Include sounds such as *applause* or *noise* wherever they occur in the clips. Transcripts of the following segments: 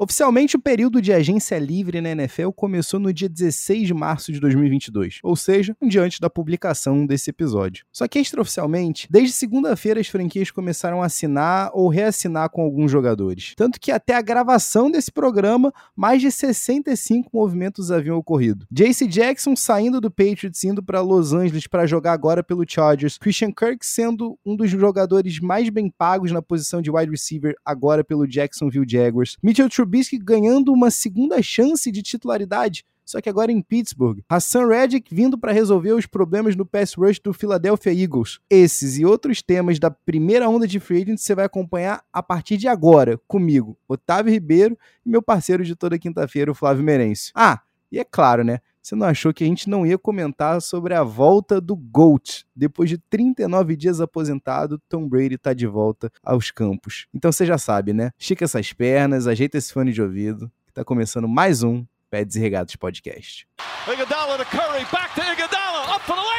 Oficialmente, o período de agência livre na NFL começou no dia 16 de março de 2022, ou seja, um dia antes da publicação desse episódio. Só que extraoficialmente, desde segunda-feira as franquias começaram a assinar ou reassinar com alguns jogadores. Tanto que até a gravação desse programa, mais de 65 movimentos haviam ocorrido. JC Jackson saindo do Patriots indo para Los Angeles para jogar agora pelo Chargers, Christian Kirk sendo um dos jogadores mais bem pagos na posição de wide receiver agora pelo Jacksonville Jaguars, Mitchell Trubisky ganhando uma segunda chance de titularidade só que agora em Pittsburgh. Hassan Reddick vindo para resolver os problemas no pass rush do Philadelphia Eagles. Esses e outros temas da primeira onda de free agent você vai acompanhar a partir de agora, comigo, Otávio Ribeiro e meu parceiro de toda quinta-feira, o Flávio Merencio. Ah, e é claro, né? Você não achou que a gente não ia comentar sobre a volta do GOAT? Depois de 39 dias aposentado, Tom Brady está de volta aos campos. Então você já sabe, né? Estica essas pernas, ajeita esse fone de ouvido, que tá começando mais um Pés e Podcast. Iguodala to Curry, back to Iguodala, up for the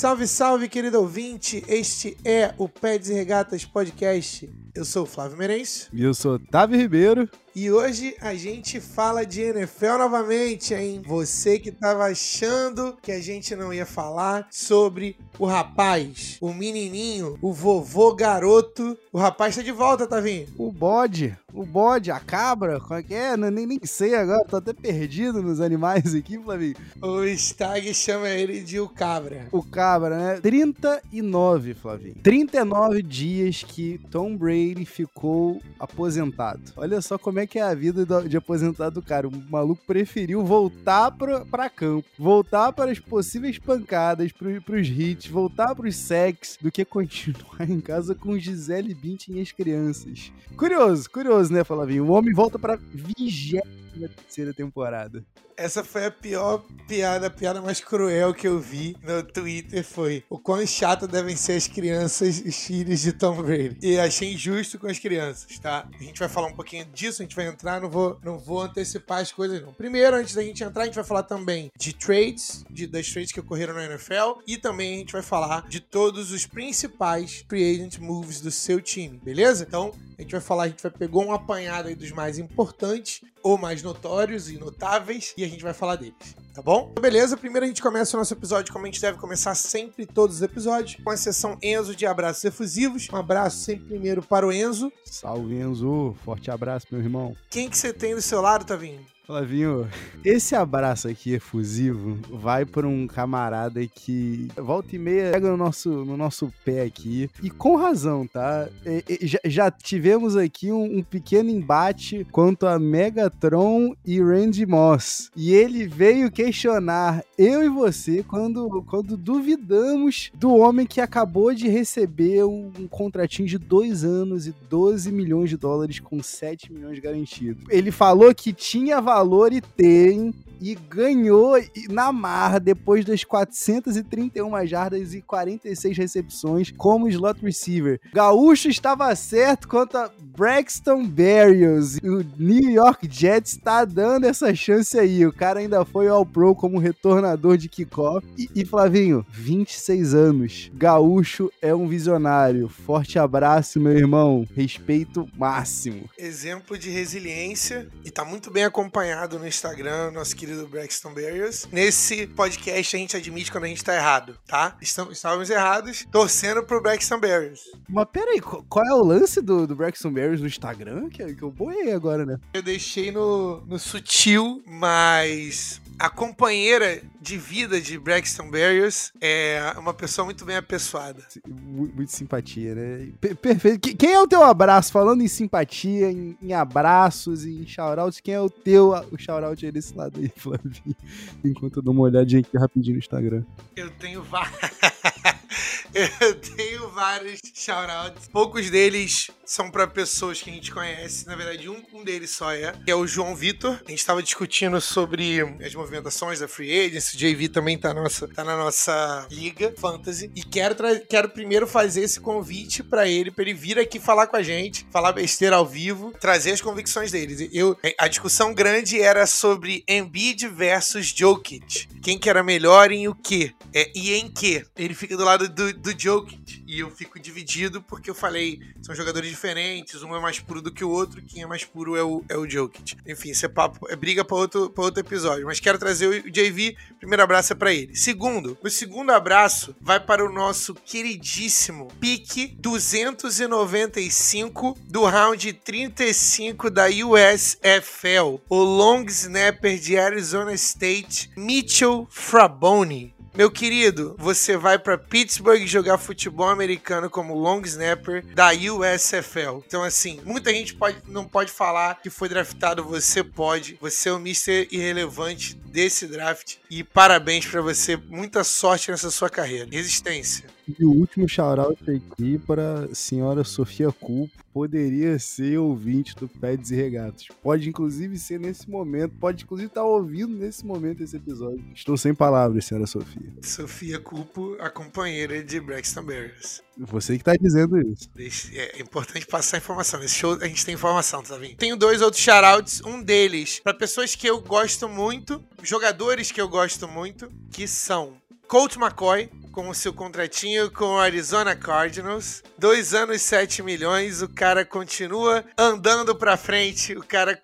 Salve, salve, querido ouvinte! Este é o Pés e Regatas Podcast. Eu sou o Flávio Merencio. E eu sou Otávio Ribeiro. E hoje a gente fala de NFL novamente, hein? Você que tava achando que a gente não ia falar sobre o rapaz, o menininho, o vovô garoto. O rapaz tá de volta, Tavinho. O bode, o bode, a cabra, como é que é? nem, nem sei agora, tô até perdido nos animais aqui, Flavinho. O Stag chama ele de o cabra. O cabra, né? 39, Flavinho. 39 dias que Tom Brady ficou aposentado. Olha só como é que é a vida de aposentado do cara. O maluco preferiu voltar pra, pra campo, voltar para as possíveis pancadas, pro, pros hits, voltar pros sex, do que continuar em casa com Gisele Bündchen e as crianças. Curioso, curioso, né, Flavinho? O homem volta pra vigésima terceira temporada. Essa foi a pior piada, a piada mais cruel que eu vi no Twitter foi o quão chato devem ser as crianças, os filhos de Tom Brady. E achei injusto com as crianças, tá? A gente vai falar um pouquinho disso, a gente vai entrar, não vou, não vou antecipar as coisas não. Primeiro, antes da gente entrar, a gente vai falar também de trades, de, das trades que ocorreram na NFL e também a gente vai falar de todos os principais free agent moves do seu time, beleza? Então, a gente vai falar, a gente vai pegar um apanhado aí dos mais importantes ou mais notórios e notáveis e a gente vai falar deles, tá bom? Então, beleza, primeiro a gente começa o nosso episódio como a gente deve começar sempre todos os episódios, com a sessão Enzo de abraços efusivos. Um abraço sempre primeiro para o Enzo. Salve, Enzo. Forte abraço, meu irmão. Quem que você tem do seu lado, Tavinho? Flavinho, esse abraço aqui efusivo vai para um camarada que volta e meia pega no nosso, no nosso pé aqui. E com razão, tá? E, e, já, já, tivemos aqui um, um, pequeno embate quanto a Megatron e Randy Moss. E ele veio questionar eu e você quando, quando duvidamos do homem que acabou de receber um, um contratinho de dois anos e 12 milhões de dólares com 7 milhões garantidos. Ele falou que tinha valor valor e tem e ganhou na marra depois das 431 jardas e 46 recepções como slot receiver. Gaúcho estava certo quanto a Braxton Berrios. O New York Jets está dando essa chance aí. O cara ainda foi ao Pro como retornador de kickoff. E, e Flavinho, 26 anos. Gaúcho é um visionário. Forte abraço, meu irmão. Respeito máximo. Exemplo de resiliência e tá muito bem acompanhado no Instagram, nosso querido do Braxton Berrios. Nesse podcast a gente admite quando a gente tá errado, tá? Estamos, estávamos errados, torcendo pro Braxton Berrios. Mas peraí, qual é o lance do, do Braxton Berrios no Instagram? Que, que eu boiei agora, né? Eu deixei no, no sutil, mas a companheira de vida de Braxton Berrios é uma pessoa muito bem apessoada. Muito simpatia, né? Perfeito. Quem é o teu abraço? Falando em simpatia, em, em abraços, em shoutouts, quem é o teu o shoutout aí desse lado aí, *laughs* Flavinho? Enquanto eu dou uma olhadinha aqui rapidinho no Instagram. Eu tenho vários. *laughs* *laughs* Eu tenho vários shoutouts. Poucos deles são para pessoas que a gente conhece. Na verdade, um, um deles só é, que é o João Vitor. A gente estava discutindo sobre as movimentações da Free Agency. O JV também tá nossa, tá na nossa liga fantasy. E quero, quero primeiro fazer esse convite para ele, para ele vir aqui falar com a gente, falar besteira ao vivo, trazer as convicções dele. Eu, a discussão grande era sobre Embiid versus Jokic. Quem que era melhor em o quê? É, e em que? Ele fica do lado do, do Jokic. E eu fico dividido porque eu falei, são jogadores diferentes, um é mais puro do que o outro, quem é mais puro é o, é o Jokic. Enfim, isso é, papo, é briga para outro, outro episódio. Mas quero trazer o JV, primeiro abraço é pra ele. Segundo, o segundo abraço vai para o nosso queridíssimo pique 295 do round 35 da USFL, o long snapper de Arizona State, Mitchell Fraboni. Meu querido, você vai para Pittsburgh jogar futebol americano como long snapper da USFL. Então, assim, muita gente pode, não pode falar que foi draftado, você pode. Você é o Mr. Irrelevante desse draft. E parabéns para você. Muita sorte nessa sua carreira. Resistência. E o último shoutout aqui para a senhora Sofia Culpo, poderia ser ouvinte do Peds e Regatos. Pode inclusive ser nesse momento, pode inclusive estar tá ouvindo nesse momento esse episódio. Estou sem palavras, senhora Sofia. Sofia Culpo, a companheira de Braxton Berrios. Você que está dizendo isso. É importante passar a informação. Nesse show a gente tem informação, tá vendo? Tenho dois outros shoutouts. Um deles para pessoas que eu gosto muito, jogadores que eu gosto muito, que são Colt McCoy, com o seu contratinho com o Arizona Cardinals. Dois anos, 7 milhões. O cara continua andando pra frente. O cara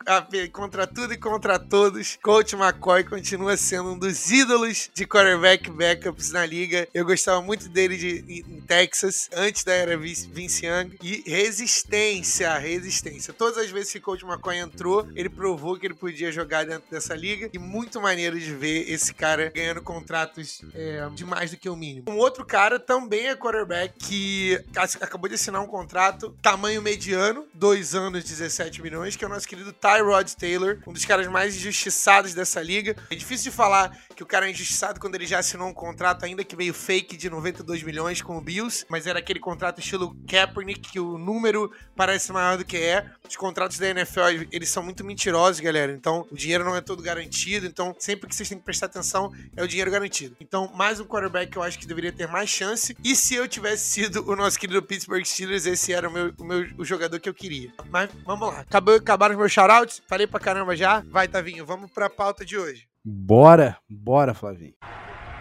contra tudo e contra todos. Coach McCoy continua sendo um dos ídolos de quarterback backups na liga. Eu gostava muito dele de, em Texas, antes da era Vince Young. E resistência, resistência. Todas as vezes que Coach McCoy entrou, ele provou que ele podia jogar dentro dessa liga. E muito maneiro de ver esse cara ganhando contratos é, de mais do que o mínimo mínimo. Um outro cara também é quarterback que acabou de assinar um contrato tamanho mediano, dois anos, 17 milhões, que é o nosso querido Tyrod Taylor, um dos caras mais injustiçados dessa liga. É difícil de falar que o cara é injustiçado quando ele já assinou um contrato, ainda que meio fake, de 92 milhões com o Bills, mas era aquele contrato estilo Kaepernick, que o número parece maior do que é. Os contratos da NFL, eles são muito mentirosos, galera. Então, o dinheiro não é todo garantido. Então, sempre que vocês têm que prestar atenção, é o dinheiro garantido. Então, mais um quarterback que eu acho que deveria ter mais chance. E se eu tivesse sido o nosso querido Pittsburgh Steelers, esse era o meu, o meu o jogador que eu queria. Mas vamos lá. Acabou, acabaram os meus shoutouts. Falei pra caramba já. Vai, Tavinho, vamos pra pauta de hoje. Bora, bora, Flavinho.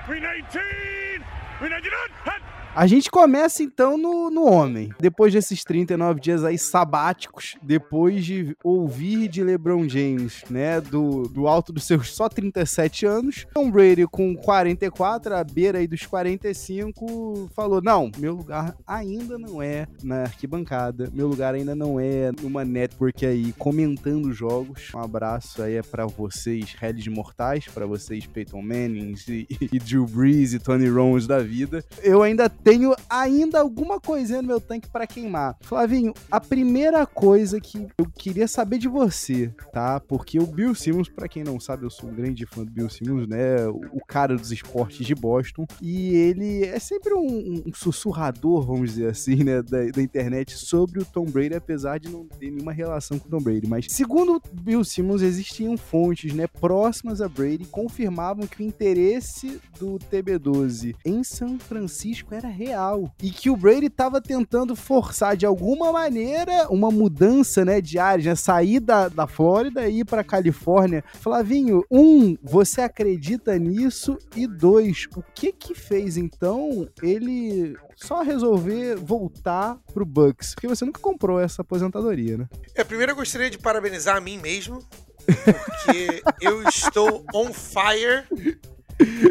319! 319! A gente começa então no, no homem. Depois desses 39 dias aí sabáticos, depois de ouvir de LeBron James, né, do, do alto dos seus só 37 anos, Tom Brady com 44, à beira aí dos 45, falou: Não, meu lugar ainda não é na arquibancada, meu lugar ainda não é numa network aí comentando jogos. Um abraço aí é para vocês, Hells Mortais, para vocês, Peyton Manning e, e Drew Brees e Tony Romo da vida. Eu ainda tenho ainda alguma coisinha no meu tanque para queimar. Flavinho, a primeira coisa que eu queria saber de você, tá? Porque o Bill Simmons, para quem não sabe, eu sou um grande fã do Bill Simmons, né? O cara dos esportes de Boston. E ele é sempre um, um sussurrador, vamos dizer assim, né? Da, da, internet sobre o Tom Brady, apesar de não ter nenhuma relação com o Tom Brady. Mas, segundo Bill Simmons, existiam fontes, né? Próximas a Brady, confirmavam que o interesse do TB12 em São Francisco era real. E que o Brady estava tentando forçar de alguma maneira uma mudança, né, de áreas, né, sair da, da Flórida e ir para Califórnia. Flavinho, um, você acredita nisso? E dois, o que que fez então ele só resolver voltar pro Bucks? Porque você nunca comprou essa aposentadoria, né? É, primeiro eu gostaria de parabenizar a mim mesmo, porque *laughs* eu estou on fire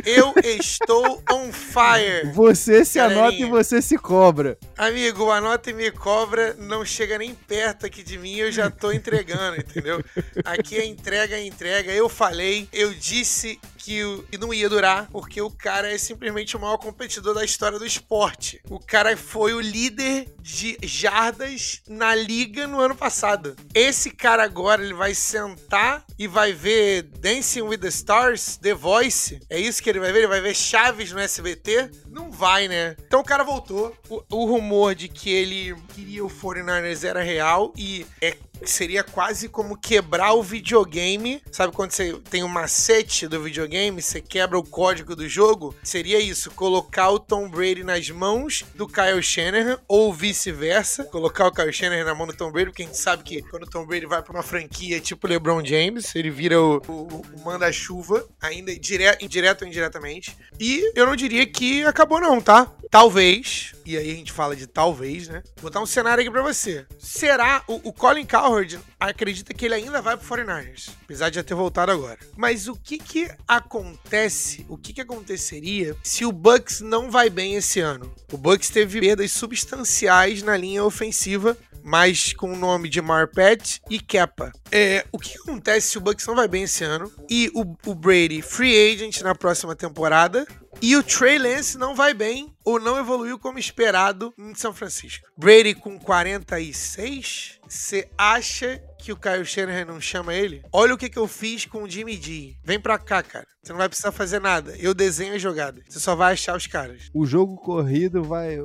eu estou on fire. Você se galerinha. anota e você se cobra. Amigo, anota e me cobra não chega nem perto aqui de mim, eu já tô entregando, entendeu? Aqui é entrega, é entrega. Eu falei, eu disse que não ia durar, porque o cara é simplesmente o maior competidor da história do esporte. O cara foi o líder de jardas na liga no ano passado. Esse cara agora, ele vai sentar e vai ver Dancing with the Stars, The Voice. É isso que ele vai ver? Ele vai ver Chaves no SBT? Não vai, né? Então o cara voltou. O, o rumor de que ele queria o 49ers era real e é seria quase como quebrar o videogame. Sabe quando você tem um macete do videogame, você quebra o código do jogo? Seria isso, colocar o Tom Brady nas mãos do Kyle Shanahan ou vice-versa, colocar o Kyle Shanahan na mão do Tom Brady, porque a gente sabe que quando o Tom Brady vai para uma franquia tipo LeBron James, ele vira o, o, o manda-chuva, ainda dire, direto ou indiretamente. E eu não diria que acabou não, tá? Talvez, e aí a gente fala de talvez, né? Vou botar um cenário aqui pra você. Será o, o Colin Cowherd acredita que ele ainda vai pro 49ers, apesar de já ter voltado agora. Mas o que que acontece, o que que aconteceria se o Bucks não vai bem esse ano? O Bucks teve perdas substanciais na linha ofensiva mas com o nome de Marpet e Kepa. É, o que acontece se o Bucks não vai bem esse ano e o, o Brady free agent na próxima temporada e o Trey Lance não vai bem ou não evoluiu como esperado em São Francisco. Brady com 46, você acha que o Kyle Shanahan não chama ele? Olha o que, que eu fiz com o Jimmy G. Vem pra cá, cara. Você não vai precisar fazer nada. Eu desenho a jogada. Você só vai achar os caras. O jogo corrido vai,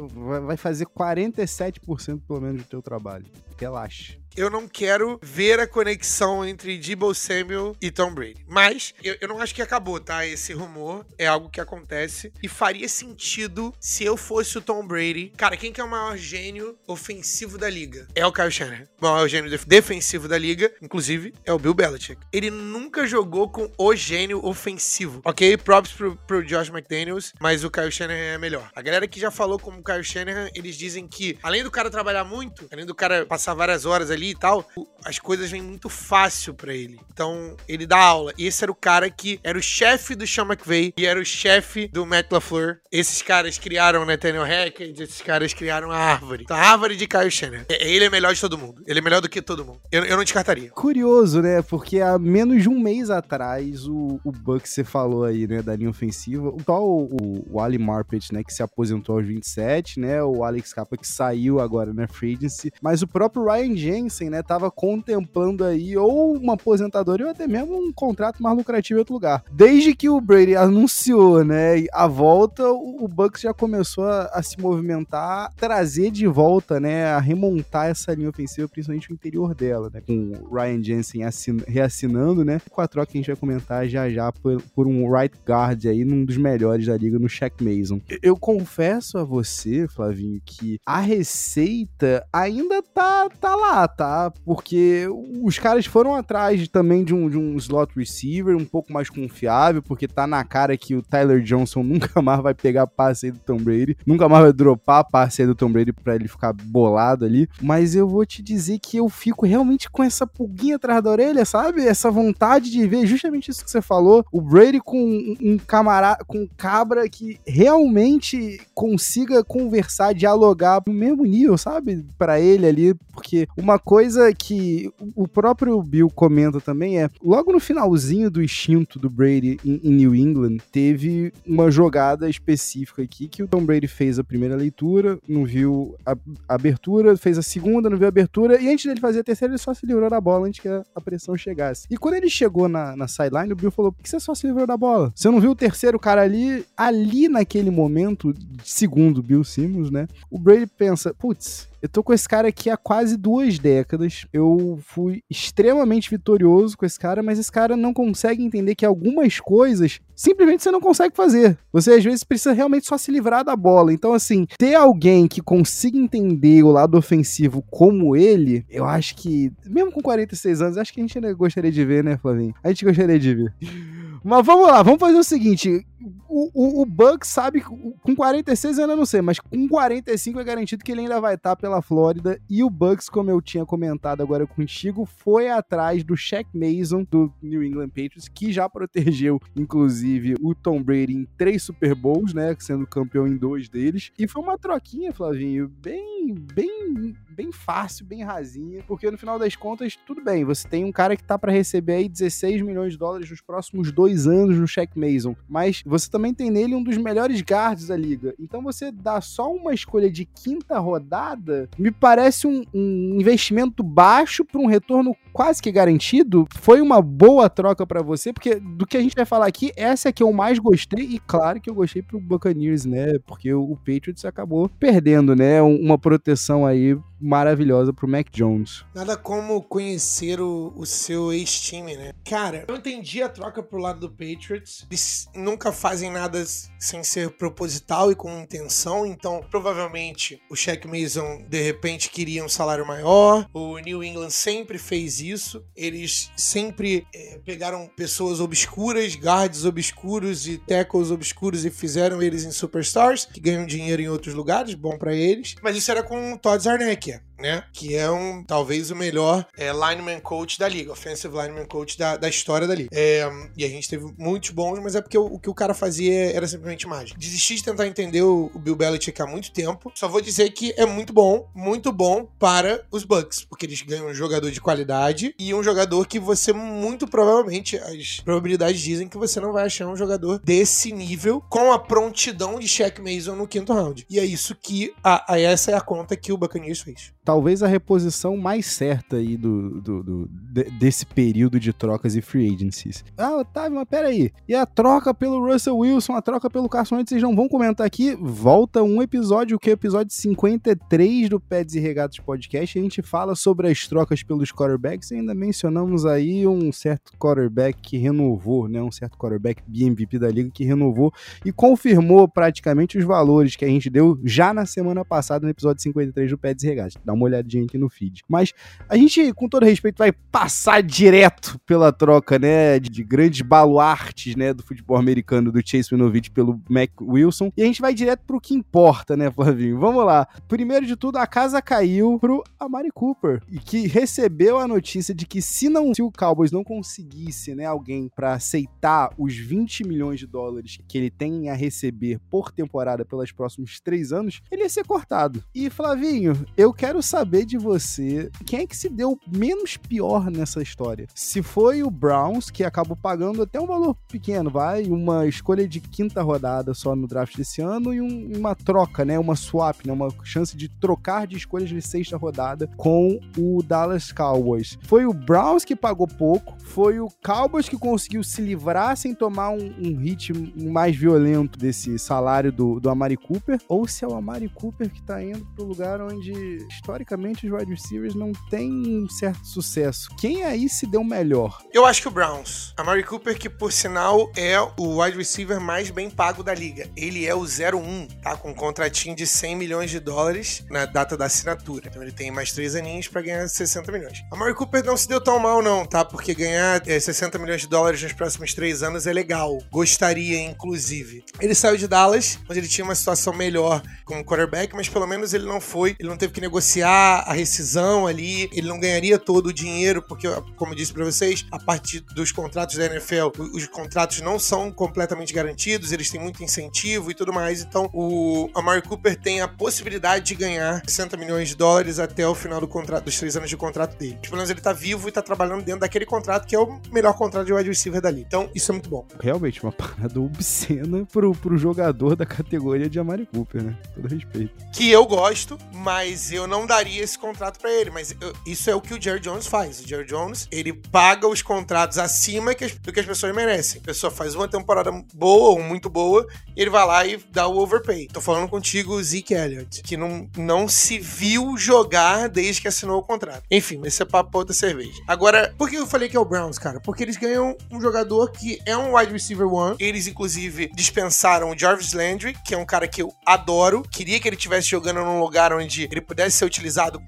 vai fazer 47% pelo menos do teu trabalho. Relaxa eu não quero ver a conexão entre Debo Samuel e Tom Brady. Mas eu, eu, não acho que acabou, tá? Esse rumor é algo que acontece e faria sentido se eu fosse o Tom Brady. Cara, quem que é o maior gênio ofensivo da liga? É o Kyle Shanahan. O maior gênio defensivo da liga, inclusive, é o Bill Belichick. Ele nunca jogou com o gênio ofensivo. Ok, props pro, pro Josh McDaniels, mas o Kyle Shanahan é melhor. A galera que já falou como o Kyle Shanahan, eles dizem que, além do cara trabalhar muito, além do cara passar várias horas ali e tal, as coisas vêm muito fácil para ele. Então, ele dá aula. E esse era o cara que era o chefe do Sean McVay e era o chefe do Matt LaFleur. Esses caras criaram o Nathaniel Hackett, esses caras criaram a árvore. Então, a árvore de Kyle Shannon. É, ele é melhor de todo mundo. Ele é melhor do que todo mundo. Eu, eu não descartaria. Curioso, né? Porque há menos de um mês atrás, o, o Buck você falou aí, né, da linha ofensiva, o tal o, o Ali Marpet, né, que se aposentou aos 27, né, o Alex Capa que saiu agora na free agency, mas o próprio Ryan Jensen né, tava contemplando aí ou uma aposentadoria ou até mesmo um contrato mais lucrativo em outro lugar. Desde que o Brady anunciou, né, a volta, o, Bucks já começou a, a, se movimentar, trazer de volta, né, a remontar essa linha ofensiva, principalmente o interior dela, né, com o Ryan Jensen reassinando, né, com a troca que a gente vai comentar já já por, por um right guard aí, num dos melhores da liga, no Shaq Mason. Eu, eu confesso a você, Flavinho, que a receita ainda tá, tá lá, tá? Porque os caras foram atrás também de um, de um slot receiver um pouco mais confiável, porque tá na cara que o Tyler Johnson *laughs* nunca mais vai pegar passe aí do Tom Brady, nunca mais vai dropar passe aí do Tom Brady pra ele ficar bolado ali. Mas eu vou te dizer que eu fico realmente com essa pulguinha atrás da orelha, sabe? Essa vontade de ver justamente isso que você falou, o Brady com um camarada, com um cabra que realmente consiga conversar, dialogar no mesmo nível, sabe? Para ele ali, porque uma coisa que o próprio Bill comenta também é, logo no finalzinho do instinto do Brady em, em New England, teve uma jogada específica aqui que o Tom Brady fez a primeira leitura, não viu a, a abertura, fez a segunda, não viu a abertura, e antes dele fazer a terceira, ele só se livrou da bola antes que a, a pressão chegasse. E quando ele chegou na, na sideline, o Bill falou: por que você só se livrou da bola? Você não viu o terceiro cara ali? Ali naquele momento, segundo Bill Simmons, né? O Brady pensa: putz, eu tô com esse cara aqui há quase duas décadas. Eu fui extremamente vitorioso com esse cara, mas esse cara não consegue entender que algumas coisas simplesmente você não consegue fazer. Você às vezes precisa realmente só se livrar da bola. Então, assim, ter alguém que consiga entender o lado ofensivo como ele, eu acho que, mesmo com 46 anos, acho que a gente ainda gostaria de ver, né, Flavinho? A gente gostaria de ver. Mas vamos lá, vamos fazer o seguinte: o, o, o Bucks sabe, com 46 eu ainda não sei, mas com 45 é garantido que ele ainda vai estar pela Flórida. E o Bucks, como eu tinha comentado agora contigo, foi atrás do Shaq Mason do New England Patriots, que já protegeu, inclusive, o Tom Brady em três Super Bowls, né? Sendo campeão em dois deles. E foi uma troquinha, Flavinho, bem, bem bem fácil, bem rasinha, porque no final das contas, tudo bem, você tem um cara que tá para receber aí 16 milhões de dólares nos próximos dois anos no Shaq Mason, mas você também tem nele um dos melhores guards da liga. Então você dá só uma escolha de quinta rodada, me parece um, um investimento baixo para um retorno quase que garantido. Foi uma boa troca para você, porque do que a gente vai falar aqui, essa é que eu mais gostei e claro que eu gostei pro Buccaneers, né? Porque o Patriots acabou perdendo, né? Uma proteção aí maravilhosa pro Mac Jones. Nada como conhecer o, o seu ex-time, né? Cara, eu entendi a troca pro lado do Patriots. Eles nunca fazem nada sem ser proposital e com intenção, então provavelmente o Shaq Mason de repente queria um salário maior. O New England sempre fez isso. Eles sempre é, pegaram pessoas obscuras, guards obscuros e tackles obscuros e fizeram eles em superstars, que ganham dinheiro em outros lugares, bom para eles. Mas isso era com o Todd Zarnek Thank. Né? Que é um talvez o melhor é, lineman coach da liga, offensive lineman coach da, da história da liga. É, e a gente teve muitos bons, mas é porque o, o, que o cara fazia era simplesmente mágico. Desisti de tentar entender o, o Bill Belichick há muito tempo. Só vou dizer que é muito bom, muito bom para os Bucks, porque eles ganham um jogador de qualidade e um jogador que você muito provavelmente as probabilidades dizem que você não vai achar um jogador desse nível com a prontidão de Shaq Mason no quinto round. E é isso que a, a essa é a conta que o Buccaneers fez talvez a reposição mais certa aí do, do, do desse período de trocas e free agencies. Ah, Otávio, mas peraí. E a troca pelo Russell Wilson, a troca pelo Carson Wentz, vocês não vão comentar aqui? Volta um episódio, que é o episódio 53 do Peds e Regatos Podcast. A gente fala sobre as trocas pelos quarterbacks e ainda mencionamos aí um certo quarterback que renovou, né? Um certo quarterback BMVP da liga que renovou e confirmou praticamente os valores que a gente deu já na semana passada no episódio 53 do Peds e Regatos. Dá uma olhadinha aqui no feed. Mas a gente, com todo respeito, vai passar direto pela troca, né, de, de grandes baluartes, né, do futebol americano, do Chase Winovich pelo Mac Wilson. E a gente vai direto pro que importa, né, Flavinho? Vamos lá. Primeiro de tudo, a casa caiu pro Amari Cooper, e que recebeu a notícia de que se não, se o Cowboys não conseguisse, né, alguém para aceitar os 20 milhões de dólares que ele tem a receber por temporada pelos próximos três anos, ele ia ser cortado. E Flavinho, eu quero saber de você quem é que se deu menos pior nessa história. Se foi o Browns, que acabou pagando até um valor pequeno, vai, uma escolha de quinta rodada só no draft desse ano e um, uma troca, né, uma swap, né, uma chance de trocar de escolhas de sexta rodada com o Dallas Cowboys. Foi o Browns que pagou pouco, foi o Cowboys que conseguiu se livrar sem tomar um, um hit mais violento desse salário do, do Amari Cooper, ou se é o Amari Cooper que tá indo pro lugar onde historicamente os wide receivers não têm um certo sucesso. Quem aí se deu melhor? Eu acho que o Browns. A Mary Cooper, que por sinal é o wide receiver mais bem pago da liga. Ele é o 01, tá? Com um contratinho de 100 milhões de dólares na data da assinatura. Então ele tem mais três aninhos para ganhar 60 milhões. A Mary Cooper não se deu tão mal, não, tá? Porque ganhar é, 60 milhões de dólares nos próximos três anos é legal. Gostaria, inclusive. Ele saiu de Dallas, onde ele tinha uma situação melhor como quarterback, mas pelo menos ele não foi, ele não teve que negociar a rescisão ali, ele não ganharia todo o dinheiro, porque, como eu disse para vocês, a partir dos contratos da NFL, os contratos não são completamente garantidos, eles têm muito incentivo e tudo mais. Então, o Amari Cooper tem a possibilidade de ganhar 60 milhões de dólares até o final do contrato, dos três anos de contrato dele. Pelo menos ele tá vivo e tá trabalhando dentro daquele contrato que é o melhor contrato de wide receiver dali. Então, isso é muito bom. Realmente, uma parada obscena pro, pro jogador da categoria de Amari Cooper, né? Todo respeito. Que eu gosto, mas eu não daria esse contrato para ele, mas eu, isso é o que o Jerry Jones faz. O Jerry Jones, ele paga os contratos acima que as, do que as pessoas merecem. A pessoa faz uma temporada boa ou muito boa, ele vai lá e dá o overpay. Tô falando contigo, Zeke Elliott, que não, não se viu jogar desde que assinou o contrato. Enfim, esse é papo outra cerveja. Agora, por que eu falei que é o Browns, cara? Porque eles ganham um jogador que é um wide receiver one. Eles, inclusive, dispensaram o Jarvis Landry, que é um cara que eu adoro. Queria que ele estivesse jogando num lugar onde ele pudesse ser utilizado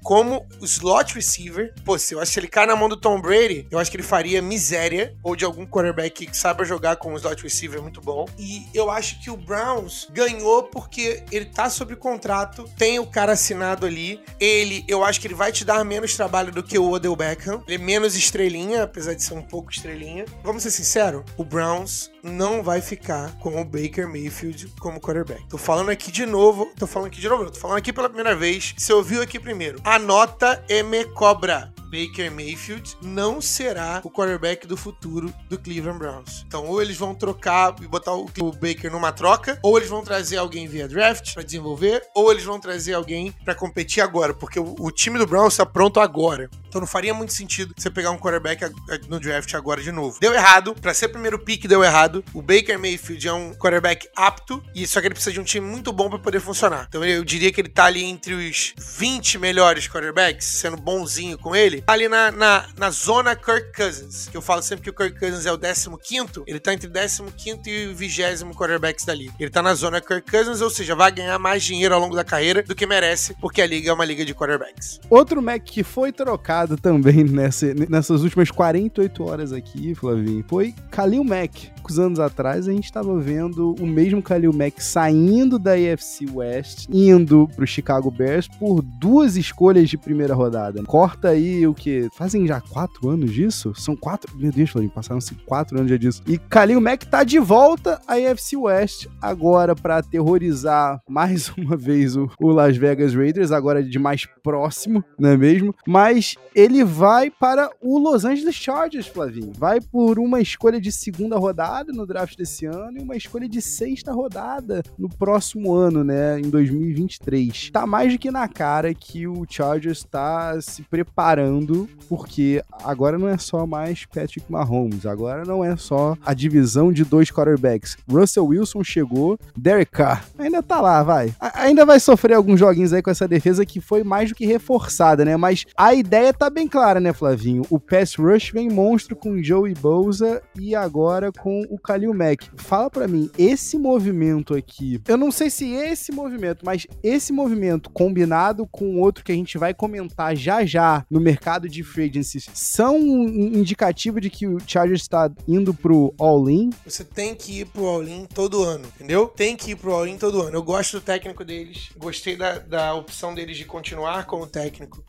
como slot receiver. Pô, se eu acho que ele cai na mão do Tom Brady, eu acho que ele faria miséria. Ou de algum quarterback que saiba jogar com slot receiver muito bom. E eu acho que o Browns ganhou porque ele tá sob contrato, tem o cara assinado ali. Ele, eu acho que ele vai te dar menos trabalho do que o Odell Beckham. Ele é menos estrelinha, apesar de ser um pouco estrelinha. Vamos ser sinceros, o Browns não vai ficar com o Baker Mayfield como quarterback. Tô falando aqui de novo, tô falando aqui de novo, tô falando aqui pela primeira vez. Você ouviu aqui primeiro. Anota e me cobra. Baker Mayfield não será o quarterback do futuro do Cleveland Browns. Então, ou eles vão trocar e botar o, o Baker numa troca, ou eles vão trazer alguém via draft para desenvolver, ou eles vão trazer alguém para competir agora, porque o, o time do Browns está pronto agora. Então não faria muito sentido você pegar um quarterback no draft agora de novo. Deu errado, para ser primeiro pick deu errado. O Baker Mayfield é um quarterback apto e só que ele precisa de um time muito bom para poder funcionar. Então eu diria que ele tá ali entre os 20 melhores quarterbacks, sendo bonzinho com ele, tá ali na, na, na zona Kirk Cousins, que eu falo sempre que o Kirk Cousins é o 15º, ele tá entre 15º e 20 quarterbacks da liga. Ele tá na zona Kirk Cousins, ou seja, vai ganhar mais dinheiro ao longo da carreira do que merece, porque a liga é uma liga de quarterbacks. Outro Mac que foi trocado também *laughs* nessa, nessas últimas 48 horas aqui, Flavinho, foi Kalil Mack. Anos atrás, a gente estava vendo o mesmo Kalil Mack saindo da AFC West, indo pro Chicago Bears por duas escolhas de primeira rodada. Corta aí o que? Fazem já quatro anos disso? São quatro. Meu Deus, Flavinho, passaram-se quatro anos já disso. E Kalil Mack tá de volta à AFC West agora para aterrorizar mais *laughs* uma vez o, o Las Vegas Raiders, agora de mais próximo, não é mesmo? Mas ele vai para o Los Angeles Chargers, Flavinho. Vai por uma escolha de segunda rodada no draft desse ano e uma escolha de sexta rodada no próximo ano, né, em 2023. Tá mais do que na cara que o Chargers está se preparando, porque agora não é só mais Patrick Mahomes, agora não é só a divisão de dois quarterbacks. Russell Wilson chegou, Derek Carr ainda tá lá, vai. A ainda vai sofrer alguns joguinhos aí com essa defesa que foi mais do que reforçada, né, mas a ideia tá bem clara, né, Flavinho? O pass rush vem monstro com Joey Bosa e agora com o Khalil Mack. Fala para mim, esse movimento aqui, eu não sei se esse movimento, mas esse movimento combinado com outro que a gente vai comentar já já no mercado de free agency são um indicativo de que o Chargers está indo pro all-in? Você tem que ir pro all-in todo ano, entendeu? Tem que ir pro all-in todo ano. Eu gosto do técnico deles, gostei da, da opção deles de continuar como técnico.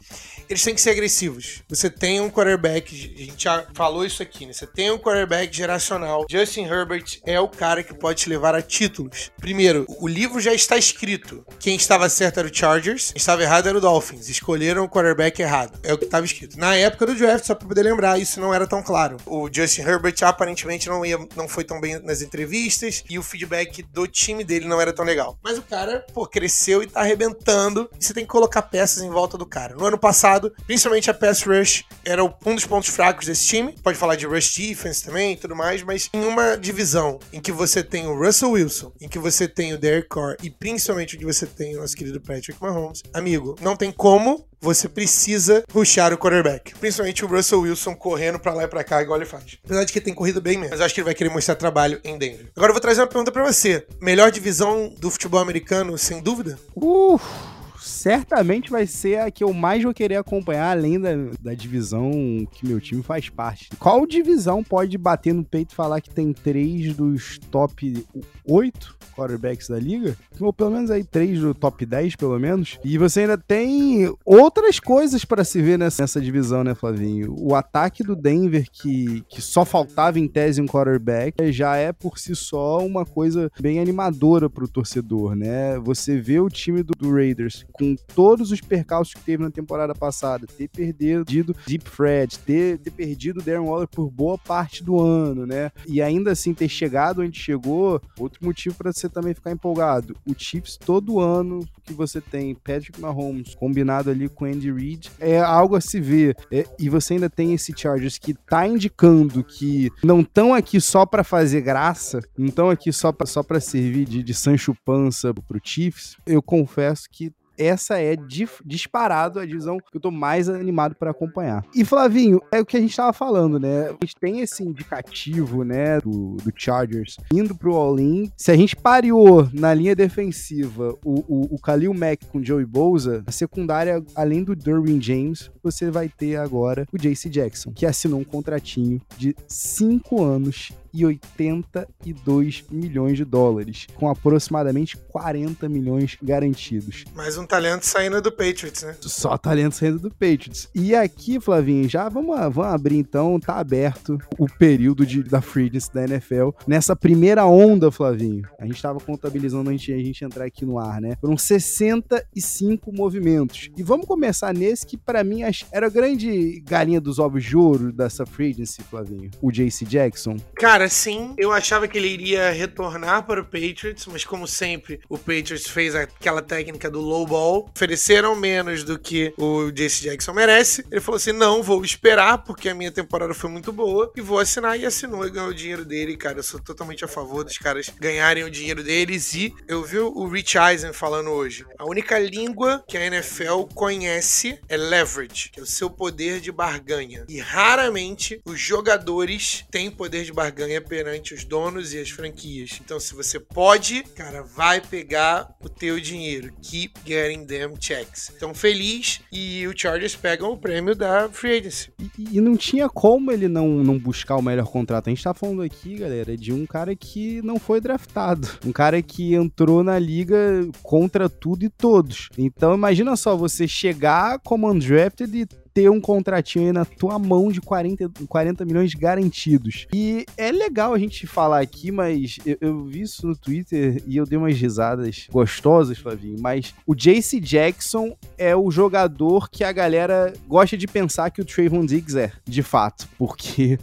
Eles têm que ser agressivos. Você tem um quarterback, a gente já falou isso aqui, né? Você tem um quarterback geracional. Justin Herbert é o cara que pode te levar a títulos. Primeiro, o livro já está escrito. Quem estava certo era o Chargers, quem estava errado era o Dolphins. Escolheram o quarterback errado. É o que estava escrito. Na época do draft, só para poder lembrar, isso não era tão claro. O Justin Herbert aparentemente não, ia, não foi tão bem nas entrevistas e o feedback do time dele não era tão legal. Mas o cara, pô, cresceu e tá arrebentando. E você tem que colocar peças em volta do cara. No ano passado, principalmente a pass rush era um dos pontos fracos desse time. Pode falar de rush defense também e tudo mais, mas em uma divisão em que você tem o Russell Wilson, em que você tem o Derek Carr e principalmente que você tem o nosso querido Patrick Mahomes, amigo, não tem como você precisa puxar o quarterback. Principalmente o Russell Wilson correndo para lá e pra cá, igual ele faz. Apesar de que tem corrido bem mesmo. Mas acho que ele vai querer mostrar trabalho em Denver. Agora eu vou trazer uma pergunta para você. Melhor divisão do futebol americano, sem dúvida? Uh! Certamente vai ser a que eu mais vou querer acompanhar, além da, da divisão que meu time faz parte. Qual divisão pode bater no peito e falar que tem três dos top 8 quarterbacks da liga? Ou pelo menos aí três do top 10, pelo menos. E você ainda tem outras coisas para se ver nessa, nessa, divisão, né, Flavinho? O ataque do Denver, que, que só faltava em tese um quarterback, já é por si só uma coisa bem animadora pro torcedor, né? Você vê o time do, do Raiders com todos os percalços que teve na temporada passada, ter perdido Deep Fred, ter, ter perdido Darren Waller por boa parte do ano, né? E ainda assim ter chegado onde chegou, outro motivo para você também ficar empolgado. O Chiefs todo ano que você tem Patrick Mahomes combinado ali com Andy Reid é algo a se ver. É, e você ainda tem esse Chargers que tá indicando que não estão aqui só para fazer graça, não estão aqui só para só servir de, de Sancho Pança pro Chiefs. Eu confesso que essa é disparado a divisão que eu tô mais animado para acompanhar. E Flavinho, é o que a gente tava falando, né? A gente tem esse indicativo, né, do, do Chargers indo pro all-in. Se a gente pareou na linha defensiva o, o, o Khalil Mack com Joey Bosa, a secundária, além do Derwin James, você vai ter agora o JC Jackson, que assinou um contratinho de 5 anos 182 milhões de dólares, com aproximadamente 40 milhões garantidos. Mais um talento saindo do Patriots, né? Só talento saindo do Patriots. E aqui, Flavinho, já vamos, vamos abrir então, tá aberto o período de, da freedness da NFL. Nessa primeira onda, Flavinho, a gente tava contabilizando antes de a gente entrar aqui no ar, né? Foram 65 movimentos. E vamos começar nesse que para mim era a grande galinha dos ovos de ouro dessa freedness, Flavinho. O JC Jackson. Cara, sim, eu achava que ele iria retornar para o Patriots, mas como sempre, o Patriots fez aquela técnica do low ball, ofereceram menos do que o JC Jackson merece. Ele falou assim: "Não, vou esperar porque a minha temporada foi muito boa e vou assinar" e assinou e ganhou o dinheiro dele, cara. Eu sou totalmente a favor dos caras ganharem o dinheiro deles e eu vi o Rich Eisen falando hoje. A única língua que a NFL conhece é leverage, que é o seu poder de barganha. E raramente os jogadores têm poder de barganha perante os donos e as franquias. Então, se você pode, cara, vai pegar o teu dinheiro. Keep getting them checks. Então, feliz e o Chargers pegam o prêmio da Free Agency. E, e não tinha como ele não, não buscar o melhor contrato. A gente tá falando aqui, galera, de um cara que não foi draftado. Um cara que entrou na liga contra tudo e todos. Então, imagina só você chegar como undrafted e ter um contratinho aí na tua mão de 40, 40 milhões garantidos. E é legal a gente falar aqui, mas eu, eu vi isso no Twitter e eu dei umas risadas gostosas, Flavinho. Mas o JC Jackson é o jogador que a galera gosta de pensar que o Trayvon Diggs é, de fato. Porque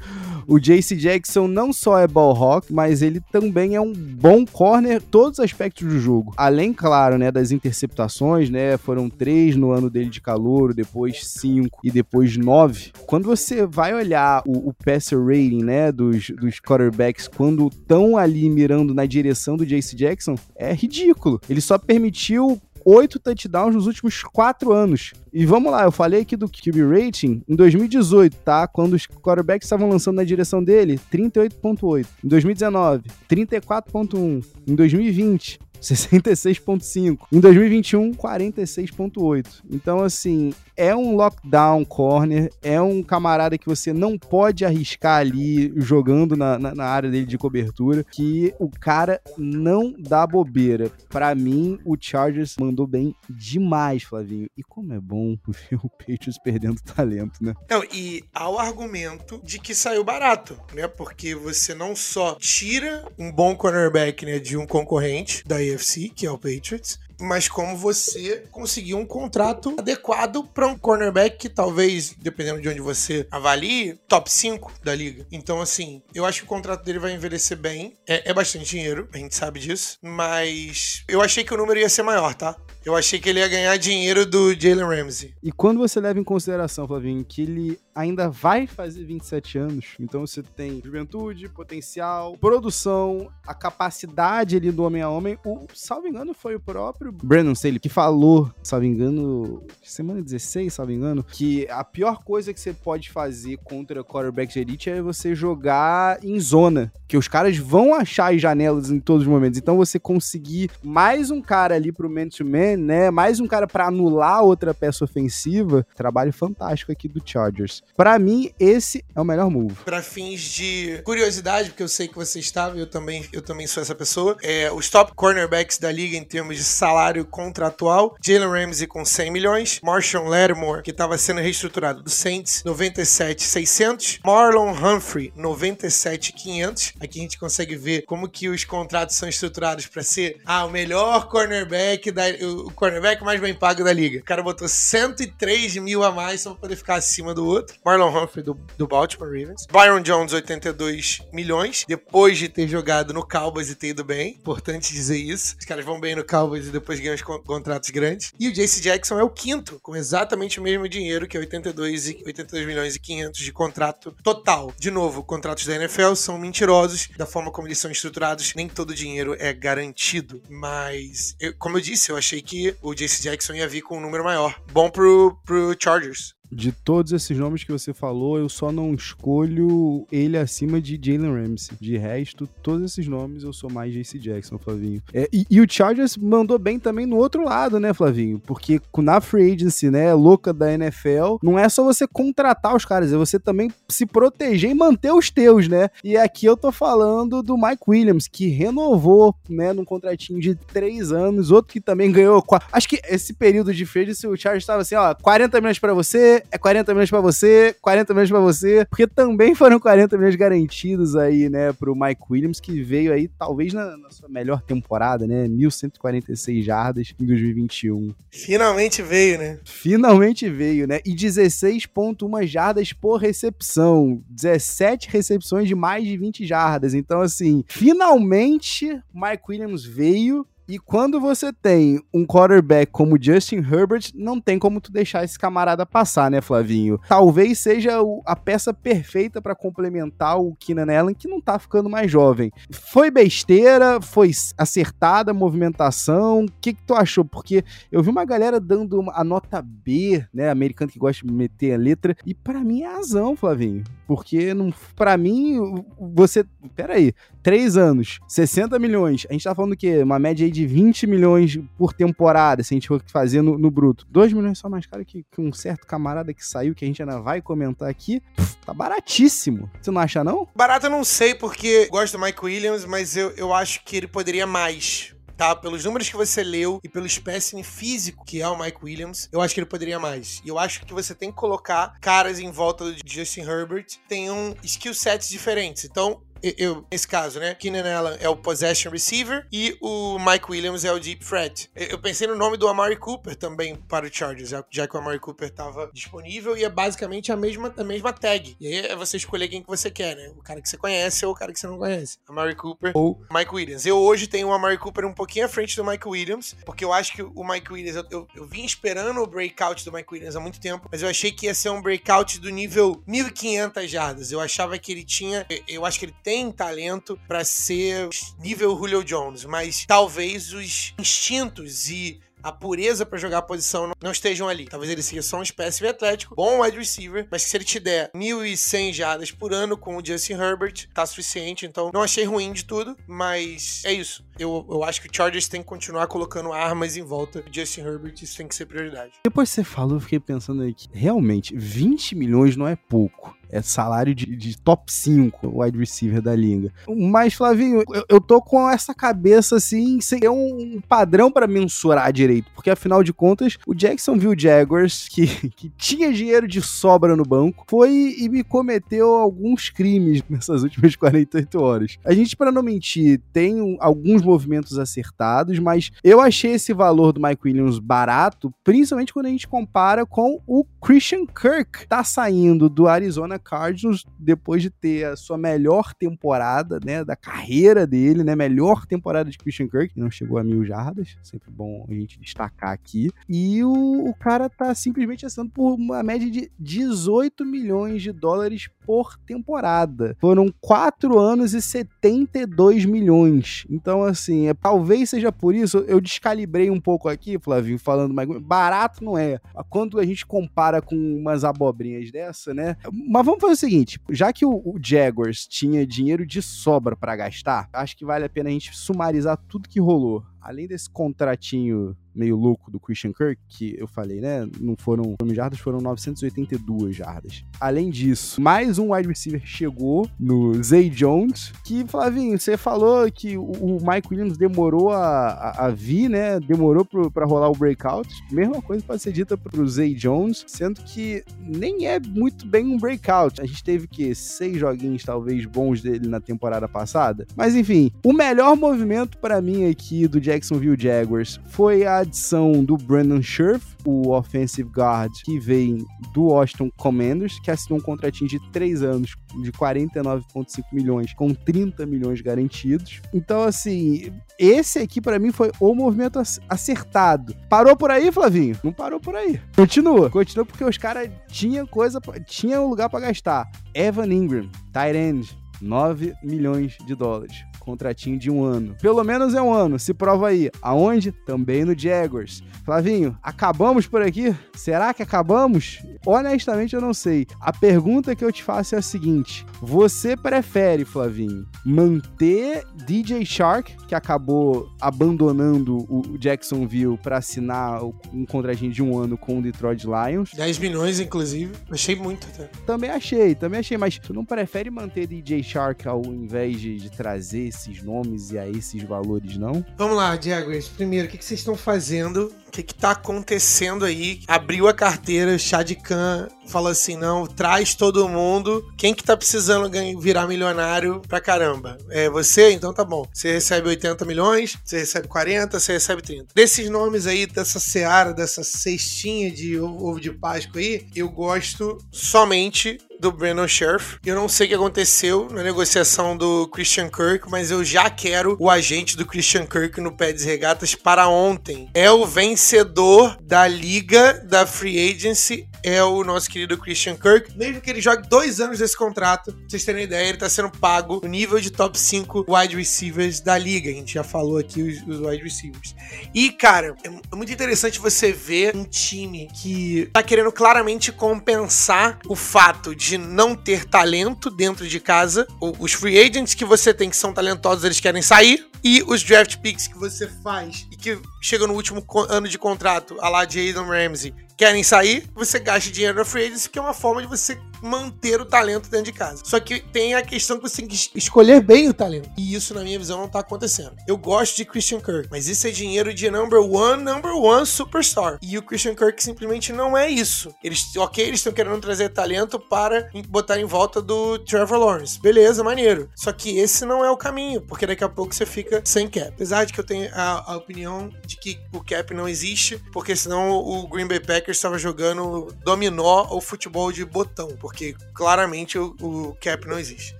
o JC Jackson não só é ball rock, mas ele também é um bom corner todos os aspectos do jogo. Além, claro, né, das interceptações, né, foram três no ano dele de calor, depois cinco e depois 9. Quando você vai olhar o, o passer rating, né, dos, dos quarterbacks quando estão ali mirando na direção do Jace Jackson, é ridículo. Ele só permitiu oito touchdowns nos últimos quatro anos. E vamos lá, eu falei aqui do QB rating em 2018, tá? Quando os quarterbacks estavam lançando na direção dele, 38.8. Em 2019, 34.1. Em 2020, 66.5. Em 2021, 46.8. Então, assim, é um lockdown corner, é um camarada que você não pode arriscar ali jogando na, na, na área dele de cobertura, que o cara não dá bobeira. Para mim, o Chargers mandou bem demais, Flavinho. E como é bom *laughs* ver o Patriots perdendo talento, né? Não, e há o argumento de que saiu barato, né? Porque você não só tira um bom cornerback né, de um concorrente da AFC, que é o Patriots, mas como você conseguir um contrato adequado para um cornerback que talvez, dependendo de onde você avalie, top 5 da liga. Então, assim, eu acho que o contrato dele vai envelhecer bem. É, é bastante dinheiro, a gente sabe disso. Mas eu achei que o número ia ser maior, tá? Eu achei que ele ia ganhar dinheiro do Jalen Ramsey. E quando você leva em consideração, Flavinho, que ele ainda vai fazer 27 anos, então você tem juventude, potencial, produção, a capacidade ali do homem a homem. O, salvo engano, foi o próprio Brandon Staley que falou, salvo engano, semana 16, salvo engano, que a pior coisa que você pode fazer contra quarterback de elite é você jogar em zona, que os caras vão achar as janelas em todos os momentos. Então você conseguir mais um cara ali pro man-to-man, né? Mais um cara para anular outra peça ofensiva. Trabalho fantástico aqui do Chargers. Para mim, esse é o melhor move. Para fins de curiosidade, porque eu sei que você estava, eu também, eu também sou essa pessoa. É, os top cornerbacks da liga em termos de salário contratual: Jalen Ramsey com 100 milhões, Marshall Lattimore, que estava sendo reestruturado do Saints, 97,600, Marlon Humphrey, 97,500. Aqui a gente consegue ver como que os contratos são estruturados para ser ah, o melhor cornerback, da, o cornerback mais bem pago da liga. O cara botou 103 mil a mais só para poder ficar acima do outro. Marlon Humphrey do, do Baltimore Ravens. Byron Jones, 82 milhões, depois de ter jogado no Cowboys e ter ido bem. Importante dizer isso. Os caras vão bem no Cowboys e depois ganham os contratos grandes. E o JC Jackson é o quinto, com exatamente o mesmo dinheiro, que é 82, e, 82 milhões e 500 de contrato total. De novo, contratos da NFL são mentirosos, da forma como eles são estruturados, nem todo o dinheiro é garantido. Mas, eu, como eu disse, eu achei que o JC Jackson ia vir com um número maior. Bom pro, pro Chargers. De todos esses nomes que você falou, eu só não escolho ele acima de Jalen Ramsey. De resto, todos esses nomes eu sou mais JC Jackson, Flavinho. É, e, e, o Chargers mandou bem também no outro lado, né, Flavinho? Porque na free agency, né, louca da NFL, não é só você contratar os caras, é você também se proteger e manter os teus, né? E aqui eu tô falando do Mike Williams, que renovou, né, num contratinho de três anos, outro que também ganhou. Acho que esse período de free agency, o Chargers estava assim, ó, 40 milhões para você, é 40 milhões para você, 40 milhões para você, porque também foram 40 milhões garantidos aí, né, pro Mike Williams, que veio aí talvez na, na sua melhor temporada, né, 1146 jardas em 2021. Finalmente veio, né? Finalmente veio, né, e 16.1 jardas por recepção, 17 recepções de mais de 20 jardas, então assim, finalmente Mike Williams veio e quando você tem um quarterback como Justin Herbert, não tem como tu deixar esse camarada passar, né, Flavinho? Talvez seja a peça perfeita para complementar o Keenan Allen, que não tá ficando mais jovem. Foi besteira, foi acertada a movimentação. O que, que tu achou? Porque eu vi uma galera dando a nota B, né, americano que gosta de meter a letra, e para mim é razão, Flavinho. Porque não, para mim, você. Pera aí, três anos, 60 milhões. A gente tá falando o quê? Uma média aí de 20 milhões por temporada, se a gente for fazer no, no bruto. 2 milhões só mais caro que, que, um certo camarada que saiu, que a gente ainda vai comentar aqui. Pff, tá baratíssimo. Você não acha, não? Barato eu não sei, porque gosto do Mike Williams, mas eu, eu acho que ele poderia mais tá? Pelos números que você leu e pelo espécime físico que é o Mike Williams, eu acho que ele poderia mais. E eu acho que você tem que colocar caras em volta do Justin Herbert, tem um skill sets diferentes. Então, eu, nesse caso, né? Keenan Allen é o possession receiver e o Mike Williams é o deep threat. Eu pensei no nome do Amari Cooper também para o Chargers, já, que o Amari Cooper estava disponível e é basicamente a mesma, a mesma tag. E aí é você escolher quem que você quer, né? O cara que você conhece ou o cara que você não conhece. Amari Cooper ou Mike Williams. Eu hoje tenho o Amari Cooper um pouquinho à frente do Mike Williams, porque eu acho que o Mike Williams, eu, eu, eu vim esperando o breakout do Mike Williams há muito tempo, mas eu achei que ia ser um breakout do nível 1500 jardas. Eu achava que ele tinha, eu acho que ele tem tem talento para ser nível Julio Jones, mas talvez os instintos e a pureza para jogar a posição não estejam ali. Talvez ele seja só um espécime atlético, bom wide receiver, mas se ele te der 1.100 jardas por ano com o Justin Herbert, tá suficiente. Então, não achei ruim de tudo, mas é isso. Eu, eu acho que o Chargers tem que continuar colocando armas em volta do Justin Herbert, isso tem que ser prioridade. Depois que você falou, eu fiquei pensando aqui, realmente, 20 milhões não é pouco é salário de, de, top 5 wide receiver da liga. Mas, Flavinho, eu, eu tô com essa cabeça assim, sem ter um padrão para mensurar direito, porque afinal de contas, o Jacksonville Jaguars, que, *laughs* que tinha dinheiro de sobra no banco, foi e me cometeu alguns crimes *laughs* nessas últimas 48 horas. A gente, para não mentir, tem alguns movimentos acertados, mas eu achei esse valor do Mike Williams barato, principalmente quando a gente compara com o Christian Kirk, tá saindo do Arizona Cardinals depois de ter a sua melhor temporada, né, da carreira dele, né, melhor temporada de Christian Kirk, não chegou a mil jardas, sempre bom a gente destacar aqui. E o, o cara tá simplesmente assinando por uma média de 18 milhões de dólares por temporada. Foram 4 anos e 72 milhões. Então, assim, é, talvez seja por isso, eu descalibrei um pouco aqui, Flavinho, falando mais. Barato não é. Quando a gente compara com umas abobrinhas dessa, né? Mas vamos fazer o seguinte: já que o, o Jaguars tinha dinheiro de sobra para gastar, acho que vale a pena a gente sumarizar tudo que rolou. Além desse contratinho meio louco do Christian Kirk, que eu falei, né? Não foram jardas, foram 982 jardas. Além disso, mais um wide receiver chegou no Zay Jones, que, Flavinho, você falou que o, Mike Williams demorou a, a, a vir, né? Demorou para rolar o breakout. Mesma coisa pode ser dita pro Zay Jones, sendo que nem é muito bem um breakout. A gente teve que seis joguinhos talvez bons dele na temporada passada. Mas enfim, o melhor movimento para mim aqui do Jacksonville Jaguars foi a adição do Brandon Scherf, o offensive guard que vem do Washington Commanders, que assinou um contratinho de 3 anos de 49,5 milhões com 30 milhões garantidos. Então, assim, esse aqui para mim foi o movimento acertado. Parou por aí, Flavinho? Não parou por aí. Continua. Continua porque os caras tinham coisa, tinham lugar para gastar. Evan Ingram, tight end, 9 milhões de dólares contratinho de um ano. Pelo menos é um ano, se prova aí. Aonde? Também no Jaguars. Flavinho, acabamos por aqui? Será que acabamos? Honestamente, eu não sei. A pergunta que eu te faço é a seguinte: você prefere, Flavinho, manter DJ Shark, que acabou abandonando o Jacksonville para assinar um contratinho de um ano com o Detroit Lions? 10 milhões, inclusive. Achei muito até. Também achei, também achei, mas tu não prefere manter DJ Shark ao invés de, de trazer esses nomes e a esses valores, não? Vamos lá, Jaguars. Primeiro, o que, que vocês estão fazendo o que, que tá acontecendo aí? Abriu a carteira, Shad Khan falou assim: não, traz todo mundo. Quem que tá precisando virar milionário pra caramba? É você? Então tá bom. Você recebe 80 milhões, você recebe 40, você recebe 30. Desses nomes aí, dessa seara, dessa cestinha de ovo de Páscoa aí, eu gosto somente do Brandon Scherf. Eu não sei o que aconteceu na negociação do Christian Kirk, mas eu já quero o agente do Christian Kirk no Pé de Regatas para ontem. É o vencedor da liga da Free Agency, é o nosso querido Christian Kirk. Mesmo que ele jogue dois anos desse contrato, pra vocês terem ideia, ele tá sendo pago no nível de top 5 wide receivers da liga. A gente já falou aqui os, os wide receivers. E, cara, é muito interessante você ver um time que tá querendo claramente compensar o fato de não ter talento dentro de casa. Os free agents que você tem que são talentosos, eles querem sair. E os draft picks que você faz e que chegam no último ano de contrato, a lá de Aidan Ramsey, querem sair, você gasta dinheiro na free agency, que é uma forma de você manter o talento dentro de casa. Só que tem a questão que você tem que escolher bem o talento. E isso, na minha visão, não tá acontecendo. Eu gosto de Christian Kirk, mas isso é dinheiro de number one, number one superstar. E o Christian Kirk simplesmente não é isso. Eles, ok, eles estão querendo trazer talento para botar em volta do Trevor Lawrence. Beleza, maneiro. Só que esse não é o caminho, porque daqui a pouco você fica sem cap. Apesar de que eu tenho a, a opinião de que o cap não existe, porque senão o Green Bay Packers estava jogando dominó ou futebol de botão, porque claramente o, o, cap não existe.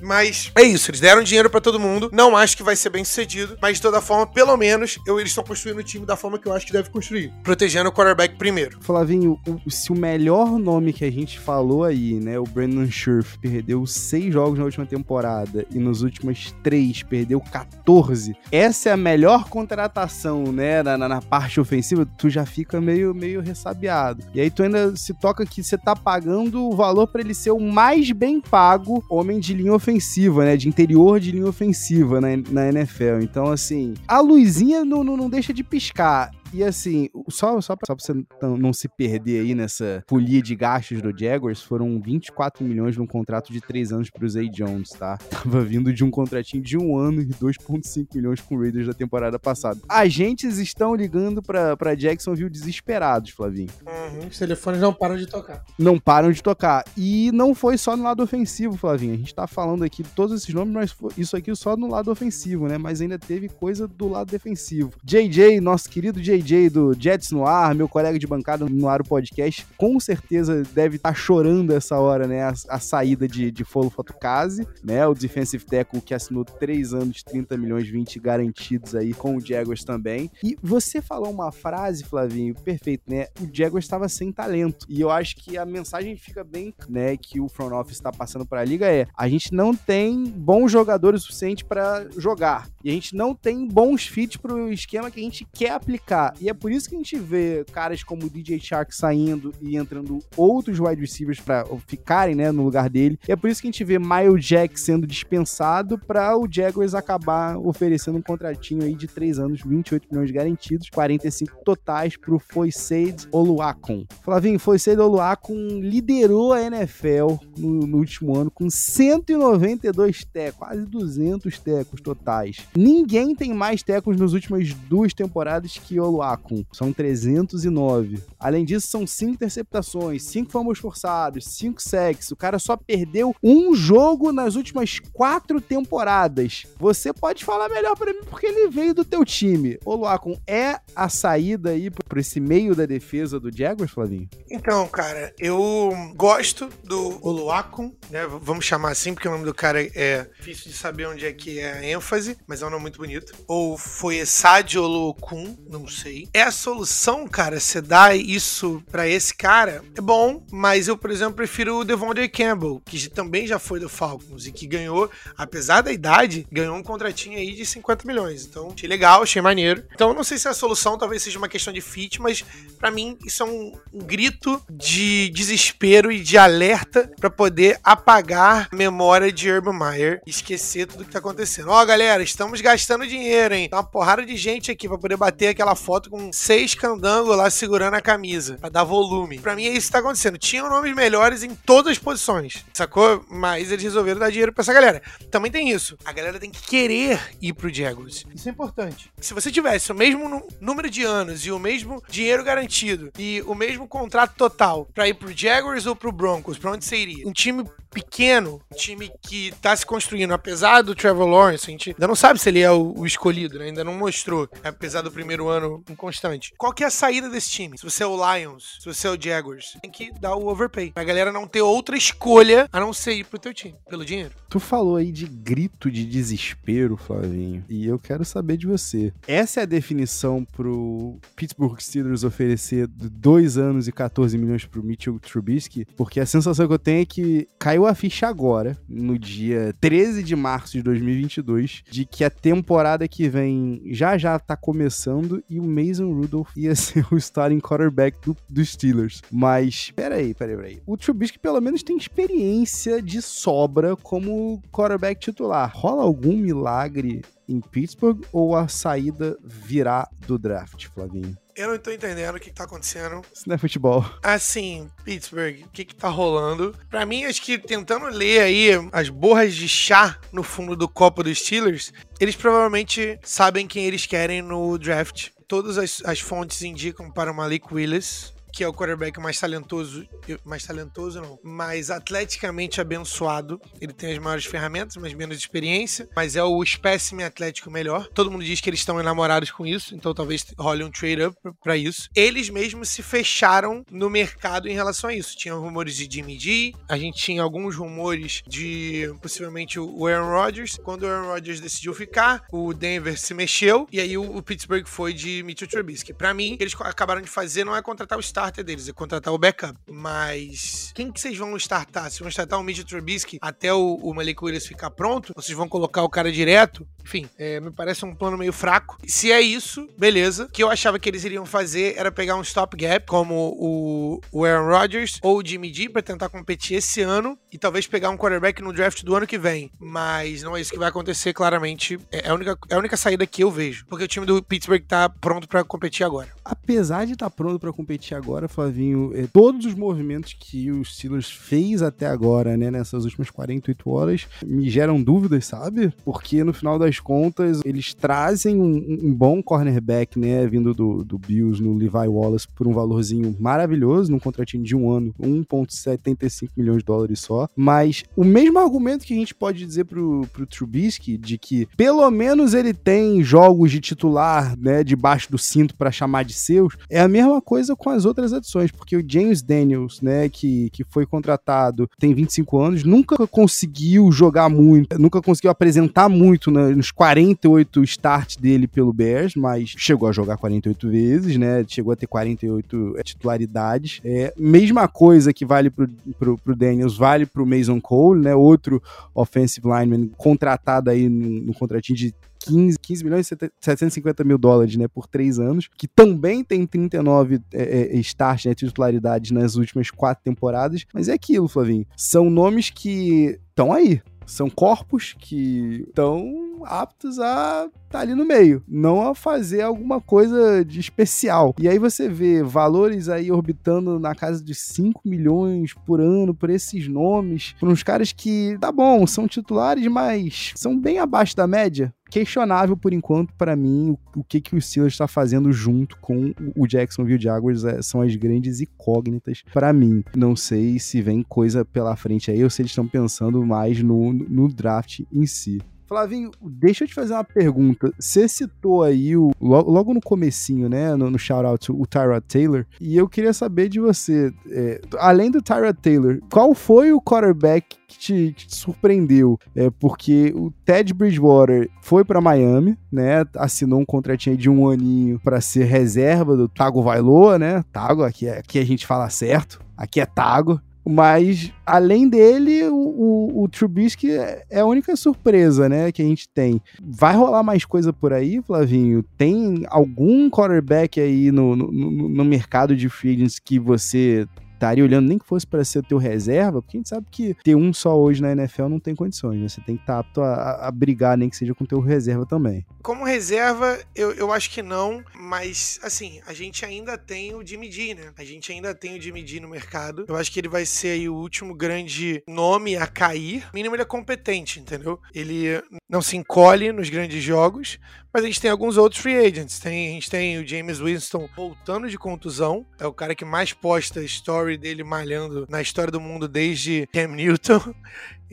Mas é isso, eles deram dinheiro para todo mundo. Não acho que vai ser bem sucedido, mas de toda forma, pelo menos, eu, eles estão construindo o time da forma que eu acho que deve construir, protegendo o quarterback primeiro. Flavinho, o, se o melhor nome que a gente falou aí, né, o Brandon Scherf, perdeu seis jogos na última temporada e nos últimos três perdeu 14, essa é a melhor contratação, né, na, na parte ofensiva, tu já fica meio, meio ressabiado. E aí tu ainda se toca que você tá pagando o valor para ele ser o mais bem pago homem de linha ofensiva, né? De interior de linha ofensiva na, na NFL. Então, assim, a luzinha não, não, não deixa de piscar. E assim, só, só, pra, só pra você não se perder aí nessa folia de gastos do Jaguars, foram 24 milhões num contrato de 3 anos pro Zay Jones, tá? *laughs* Tava vindo de um contratinho de um ano e 2,5 milhões com o Raiders da temporada passada. Agentes estão ligando pra, pra Jacksonville desesperados, Flavinho. Uhum, os telefones não param de tocar. Não param de tocar. E não foi só no lado ofensivo, Flavinho. A gente tá falando aqui de todos esses nomes, mas isso aqui só no lado ofensivo, né? Mas ainda teve coisa do lado defensivo. JJ, nosso querido JJ JJ do Jets no ar, meu colega de bancada no ar o podcast, com certeza deve estar tá chorando essa hora, né? A, a saída de, de Folo Fatukazi, né? O defensive tackle que assinou 3 anos, 30 milhões, 20 garantidos aí com o Jaguars também. E você falou uma frase, Flavinho, perfeito, né? O Jaguars estava sem talento. E eu acho que a mensagem fica bem, né, que o front office está passando para a liga é: a gente não tem bons jogadores suficientes para jogar. E a gente não tem bons fits para o esquema que a gente quer aplicar. E é por isso que a gente vê caras como o DJ Shark saindo e entrando outros wide receivers para ficarem, né, no lugar dele. E é por isso que a gente vê Miles Jack sendo dispensado para o Jaguars acabar oferecendo um contratinho aí de 3 anos, 28 milhões garantidos, 45 totais pro Foyseid Oluakon. Flavinho, Foyseid Oluakon liderou a NFL no, no último ano com 192 tecos, quase 200 tecos totais. Ninguém tem mais tecos nas últimas duas temporadas que Oluakon Akun. São 309. Além disso, são 5 interceptações, 5 fumbles forçados, 5 sacks. O cara só perdeu um jogo nas últimas 4 temporadas. Você pode falar melhor para mim porque ele veio do teu time. O Luakon é a saída aí para esse meio da defesa do Jaguars, Flavinho? Então, cara, eu gosto do Oluakon, né? Vamos chamar assim, porque o nome do cara é difícil de saber onde é que é a ênfase, mas é um nome muito bonito. Ou foi Esad Olokun, não sei sei. É a solução, cara, você dá isso para esse cara, é bom, mas eu, por exemplo, prefiro o Devondre Campbell, que também já foi do Falcons e que ganhou, apesar da idade, ganhou um contratinho aí de 50 milhões. Então, achei legal, achei maneiro. Então, não sei se é a solução talvez seja uma questão de fit, mas para mim isso é um, um, grito de desespero e de alerta para poder apagar a memória de Urban Meyer e esquecer tudo que tá acontecendo. Ó, oh, galera, estamos gastando dinheiro, hein? Tá uma porrada de gente aqui para poder bater aquela foto com seis candangos lá segurando a camisa, para dar volume. Para mim é isso que tá acontecendo. Tinham nomes melhores em todas as posições, sacou? Mas eles resolveram dar dinheiro para essa galera. Também tem isso. A galera tem que querer ir pro Jaguars. Isso é importante. Se você tivesse o mesmo número de anos e o mesmo dinheiro garantido e o mesmo contrato total para ir pro Jaguars ou pro Broncos, para onde você iria? Um time pequeno, um time que tá se construindo, apesar do Trevor Lawrence, a gente ainda não sabe se ele é o, o escolhido, né? ainda não mostrou, apesar do primeiro ano inconstante. Qual que é a saída desse time? Se você é o Lions, se você é o Jaguars, tem que dar o overpay. Pra galera não ter outra escolha a não ser ir pro teu time, pelo dinheiro. Tu falou aí de grito de desespero, Flavinho, e eu quero saber de você. Essa é a definição pro Pittsburgh Steelers oferecer dois anos e 14 milhões pro Mitchell Trubisky? Porque a sensação que eu tenho é que caiu a ficha agora, no dia 13 de março de 2022, de que a temporada que vem já já tá começando e o Mason Rudolph ia *laughs* ser o starting quarterback do, dos Steelers. Mas, peraí, peraí, peraí. O Trubisky pelo menos tem experiência de sobra como quarterback titular. Rola algum milagre em Pittsburgh ou a saída virá do draft, Flavinho? Eu não tô entendendo o que, que tá acontecendo. Isso não é futebol. Assim, Pittsburgh, o que que tá rolando? Pra mim, acho que tentando ler aí as borras de chá no fundo do copo dos Steelers, eles provavelmente sabem quem eles querem no draft. Todas as, as fontes indicam para o Malik Willis, que é o quarterback mais talentoso, mais talentoso não, mais atleticamente abençoado. Ele tem as maiores ferramentas, mas menos experiência, mas é o espécime atlético melhor. Todo mundo diz que eles estão enamorados com isso, então talvez role um trade-up para isso. Eles mesmos se fecharam no mercado em relação a isso. Tinha rumores de Jimmy G, a gente tinha alguns rumores de possivelmente o Aaron Rodgers. Quando o Aaron Rodgers decidiu ficar, o Denver se mexeu e aí o, Pittsburgh foi de Mitchell Trubisky. Para mim, eles acabaram de fazer não é contratar o Star starter deles, é contratar o backup. Mas quem que vocês vão startar? Vocês vão startar o Mitchell Trubisky até o, o Malik Willis ficar pronto? Vocês vão colocar o cara direto? Enfim, é, me parece um plano meio fraco. Se é isso, beleza. O que eu achava que eles iriam fazer era pegar um stopgap, como o, o Aaron Rodgers ou o Jimmy G, pra tentar competir esse ano e talvez pegar um quarterback no draft do ano que vem. Mas não é isso que vai acontecer, claramente. É, é a única, é a única saída que eu vejo. Porque o time do Pittsburgh tá pronto para competir agora. Apesar de estar tá pronto para competir agora, agora, Flavinho, é, todos os movimentos que o Steelers fez até agora, né, nessas últimas 48 horas, me geram dúvidas, sabe? Porque no final das contas, eles trazem um, um bom cornerback, né, vindo do, do Bills no Levi Wallace por um valorzinho maravilhoso, num contratinho de um ano, 1,75 milhões de dólares só. Mas o mesmo argumento que a gente pode dizer pro, pro Trubisky, de que pelo menos ele tem jogos de titular, né, debaixo do cinto para chamar de seus, é a mesma coisa com as outras outras adições, porque o James Daniels, né, que, que foi contratado, tem 25 anos, nunca conseguiu jogar muito, nunca conseguiu apresentar muito né, nos 48 starts dele pelo Bears, mas chegou a jogar 48 vezes, né, chegou a ter 48 é, titularidades. É, mesma coisa que vale pro, pro, pro Daniels, vale pro Mason Cole, né, outro offensive lineman contratado aí no, no contratinho de 15, 15 milhões e 750 mil dólares, né, por três anos, que também tem 39 é, é, starts, né, titularidades nas últimas quatro temporadas, mas é aquilo, Flavinho, são nomes que estão aí, são corpos que estão aptos a estar tá ali no meio, não a fazer alguma coisa de especial. E aí você vê valores aí orbitando na casa de 5 milhões por ano por esses nomes, por uns caras que, tá bom, são titulares, mas são bem abaixo da média questionável por enquanto para mim o, que que o Steelers está fazendo junto com o Jacksonville Jaguars é, são as grandes incógnitas para mim. Não sei se vem coisa pela frente aí ou se eles estão pensando mais no, no draft em si. Flavinho, deixa eu te fazer uma pergunta. Você citou aí o, logo no comecinho, né, no, no shout-out, o Tyrod Taylor, e eu queria saber de você, é, além do Tyrod Taylor, qual foi o quarterback que te, que te surpreendeu? É, porque o Ted Bridgewater foi para Miami, né, assinou um contratinho de um aninho para ser reserva do Tago Vailoa, né, Tago, aqui, é, aqui a gente fala certo, aqui é Tago, mas, além dele, o, o, o Trubisky é a única surpresa, né, que a gente tem. Vai rolar mais coisa por aí, Flavinho? Tem algum quarterback aí no, no, no mercado de free que você estaria olhando nem que fosse para ser o teu reserva, porque a gente sabe que ter um só hoje na NFL não tem condições, né? Você tem que estar tá apto a, a, brigar, nem que seja com o teu reserva também. Como reserva, eu, eu acho que não, mas assim, a gente ainda tem o Jimmy G, né? A gente ainda tem o Jimmy G no mercado. Eu acho que ele vai ser aí o último grande nome a cair. Mínimo, ele é competente, entendeu? Ele não se encolhe nos grandes jogos, mas a gente tem alguns outros free agents. Tem, a gente tem o James Winston voltando de contusão. É o cara que mais posta story dele malhando na história do mundo desde Cam Newton. *laughs*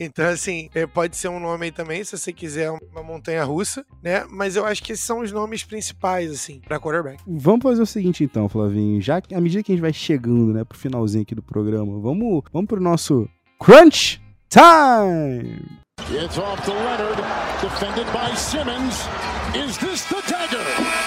Então, assim, é, pode ser um nome aí também, se você quiser uma montanha russa, né? Mas eu acho que esses são os nomes principais, assim, pra quarterback. Vamos fazer o seguinte, então, Flavinho. Já à medida que a gente vai chegando, né, pro finalzinho aqui do programa, vamos, vamos pro nosso Crunch Time! It's off to Leonard, defended by Simmons. Is this the dagger?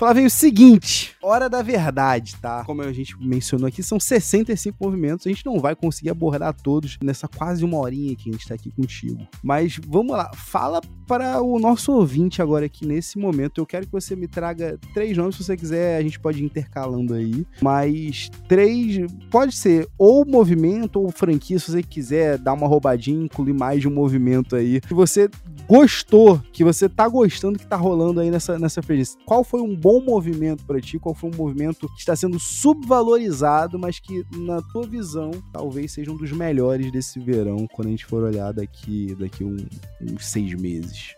Flavinho, o seguinte, hora da verdade, tá? Como a gente mencionou aqui, são 65 movimentos, a gente não vai conseguir abordar todos nessa quase uma horinha que a gente tá aqui contigo. Mas vamos lá, fala para o nosso ouvinte agora aqui nesse momento. Eu quero que você me traga três nomes, se você quiser, a gente pode ir intercalando aí. Mas três, pode ser ou movimento ou franquia, se você quiser dar uma roubadinha, incluir mais de um movimento aí. Que você gostou, que você tá gostando que tá rolando aí nessa, nessa frente. Qual foi um bom movimento para ti? Qual foi um movimento que está sendo subvalorizado, mas que, na tua visão, talvez seja um dos melhores desse verão, quando a gente for olhar daqui, daqui um, uns seis meses?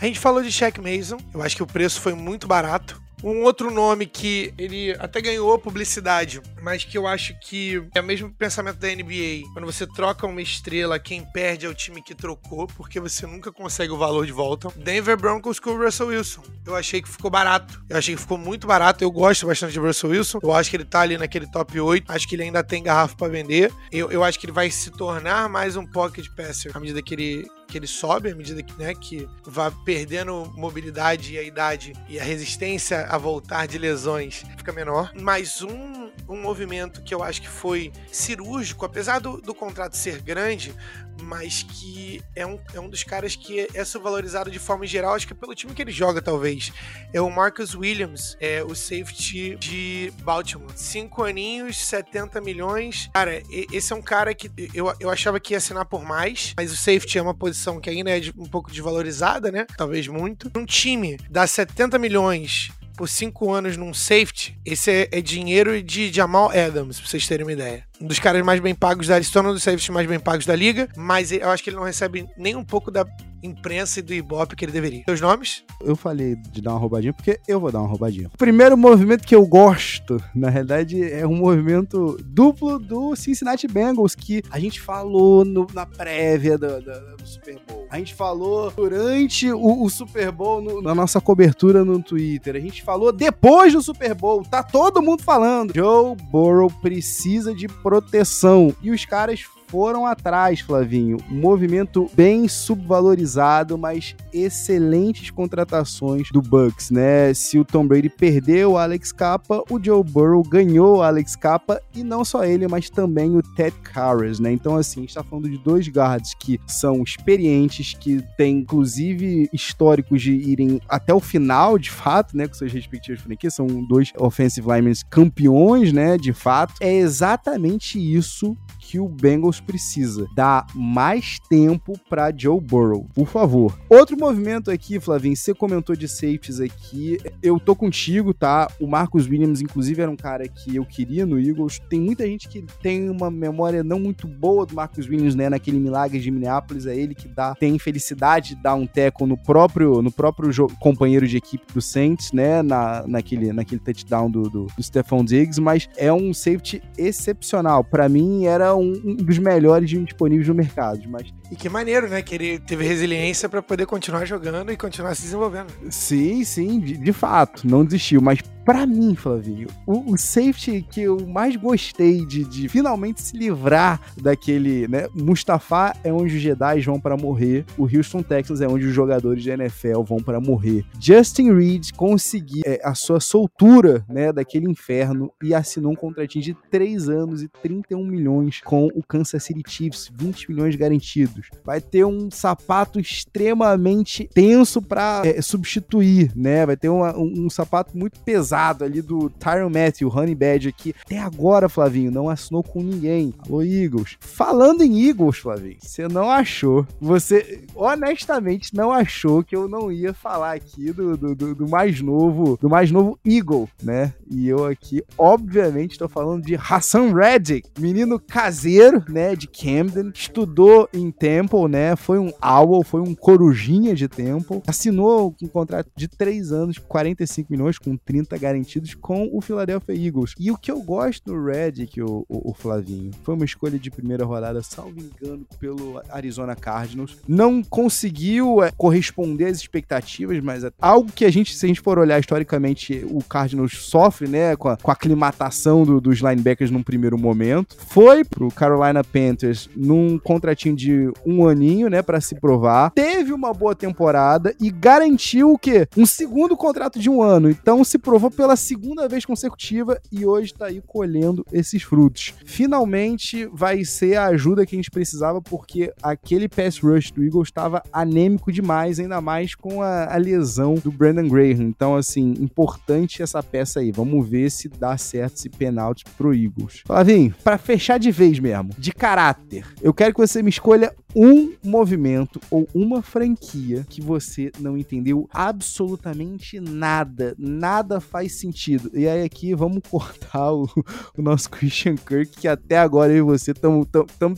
A gente falou de Shaq Mason, eu acho que o preço foi muito barato. Um outro nome que ele até ganhou publicidade, mas que eu acho que é o mesmo pensamento da NBA. Quando você troca uma estrela, quem perde é o time que trocou, porque você nunca consegue o valor de volta. Denver Broncos com o Russell Wilson. Eu achei que ficou barato. Eu achei que ficou muito barato. Eu gosto bastante de Russell Wilson. Eu acho que ele tá ali naquele top 8. Acho que ele ainda tem garrafa para vender. Eu, eu acho que ele vai se tornar mais um pocket passer à medida que ele, que ele sobe, à medida que, né, que vai perdendo mobilidade e a idade e a resistência a voltar de lesões fica menor. Mas um, um movimento que eu acho que foi cirúrgico, apesar do, do contrato ser grande, mas que é um, é um dos caras que é subvalorizado de forma geral, acho que pelo time que ele joga, talvez. É o Marcus Williams, é o safety de Baltimore. Cinco aninhos, 70 milhões. Cara, esse é um cara que eu, eu achava que ia assinar por mais, mas o safety é uma posição que ainda é um pouco desvalorizada, né? Talvez muito. Um time dá 70 milhões por cinco anos num safety, esse é, é dinheiro de Jamal Adams, pra vocês terem uma ideia. Um dos caras mais bem pagos da liga, um dos safeties mais bem pagos da liga, mas eu acho que ele não recebe nem um pouco da imprensa e do Ibope que ele deveria. Seus nomes? Eu falei de dar uma roubadinha porque eu vou dar uma roubadinha. O primeiro movimento que eu gosto, na realidade, é um movimento duplo do Cincinnati Bengals, que a gente falou no, na prévia do, do, do, Super Bowl. A gente falou durante o, o Super Bowl no, na nossa cobertura no Twitter. A gente falou depois do Super Bowl. Tá todo mundo falando. Joe Burrow precisa de proteção. E os caras foram atrás, Flavinho. Movimento bem subvalorizado, mas excelentes contratações do Bucks, né? Se o Tom Brady perdeu o Alex Capa, o Joe Burrow ganhou o Alex Capa e não só ele, mas também o Ted Karras, né? Então, assim, a gente tá falando de dois guards que são experientes, que têm, inclusive, históricos de irem até o final, de fato, né? Com suas respectivas franquias. São dois offensive linemen campeões, né? De fato. É exatamente isso que o Bengals precisa. Dar mais tempo para Joe Burrow, por favor. Outro movimento aqui, Flavinho, você comentou de safeties aqui. Eu tô contigo, tá? O Marcus Williams, inclusive, era um cara que eu queria no Eagles. Tem muita gente que tem uma memória não muito boa do Marcus Williams, né? Naquele milagre de Minneapolis, é ele que dá, tem felicidade de dar um teco no próprio, no próprio companheiro de equipe do Saints, né? Na, naquele, naquele touchdown do, do, do Stephon Diggs, mas é um safety excepcional. Para mim, era um, um dos melhores disponíveis no mercado. Mas E que maneiro, né? Que ele teve resiliência pra poder continuar jogando e continuar se desenvolvendo. sim, sim, de, de fato, não desistiu. Mas pra mim, Flavinho, o, o safety que eu mais gostei de, de finalmente se livrar daquele, né? Mustafa é onde os Jedi vão pra morrer. O Houston Texans é onde os jogadores de NFL vão pra morrer. Justin Reed conseguiu é, a sua soltura, né? Daquele inferno e assinou um contratinho de 3 anos e 31 milhões com o Kansas City Chiefs, 20 milhões garantidos. Vai ter um sapato extremamente tenso pra é, substituir, né? Vai ter uma- um, um sapato muito pesado ali do Tyron Matthew, Honey Badger, que até agora, Flavinho, não assinou com ninguém. Alô, Eagles. Falando em Eagles, Flavinho, você não achou, você honestamente não achou que eu não ia falar aqui do, do, do- do mais novo, do mais novo Eagle, né? E eu aqui, obviamente, estou falando de Hassan Reddick, menino caseiro, né, de Camden, estudou em Temple, né? Foi um owl, foi um corujinha de Temple, assinou um contrato de 3 anos, 45 milhões, com 30 garantidos com o Philadelphia Eagles. E o que eu gosto do Reddick, o, o, o Flavinho, foi uma escolha de primeira rodada, salvo engano, pelo Arizona Cardinals. Não conseguiu é, corresponder às expectativas, mas é algo que a gente, se a gente for olhar historicamente, o Cardinals sofre, né, com a, com a aclimatação do- dos linebackers num primeiro momento. Foi pro Carolina Panthers num contratinho de um aninho, né, para se provar. Teve uma boa temporada e garantiu o quê? Um segundo contrato de um ano. Então se provou pela segunda vez consecutiva e hoje tá aí colhendo esses frutos. Finalmente vai ser a ajuda que a gente precisava porque aquele pass rush do Eagles estava anêmico demais, ainda mais com a, a lesão do Brandon Graham. Então, assim, importante essa peça aí. Vamos ver se dá certo esse penalti pro Eagles. Flavinho, pra fechar de vez mesmo, de caráter, eu quero que você me escolha um movimento ou uma franquia que você não entendeu absolutamente nada. Nada faz sentido. E aí aqui vamos *laughs* cortar o, o nosso Christian Kirk, que até agora eu e você estamos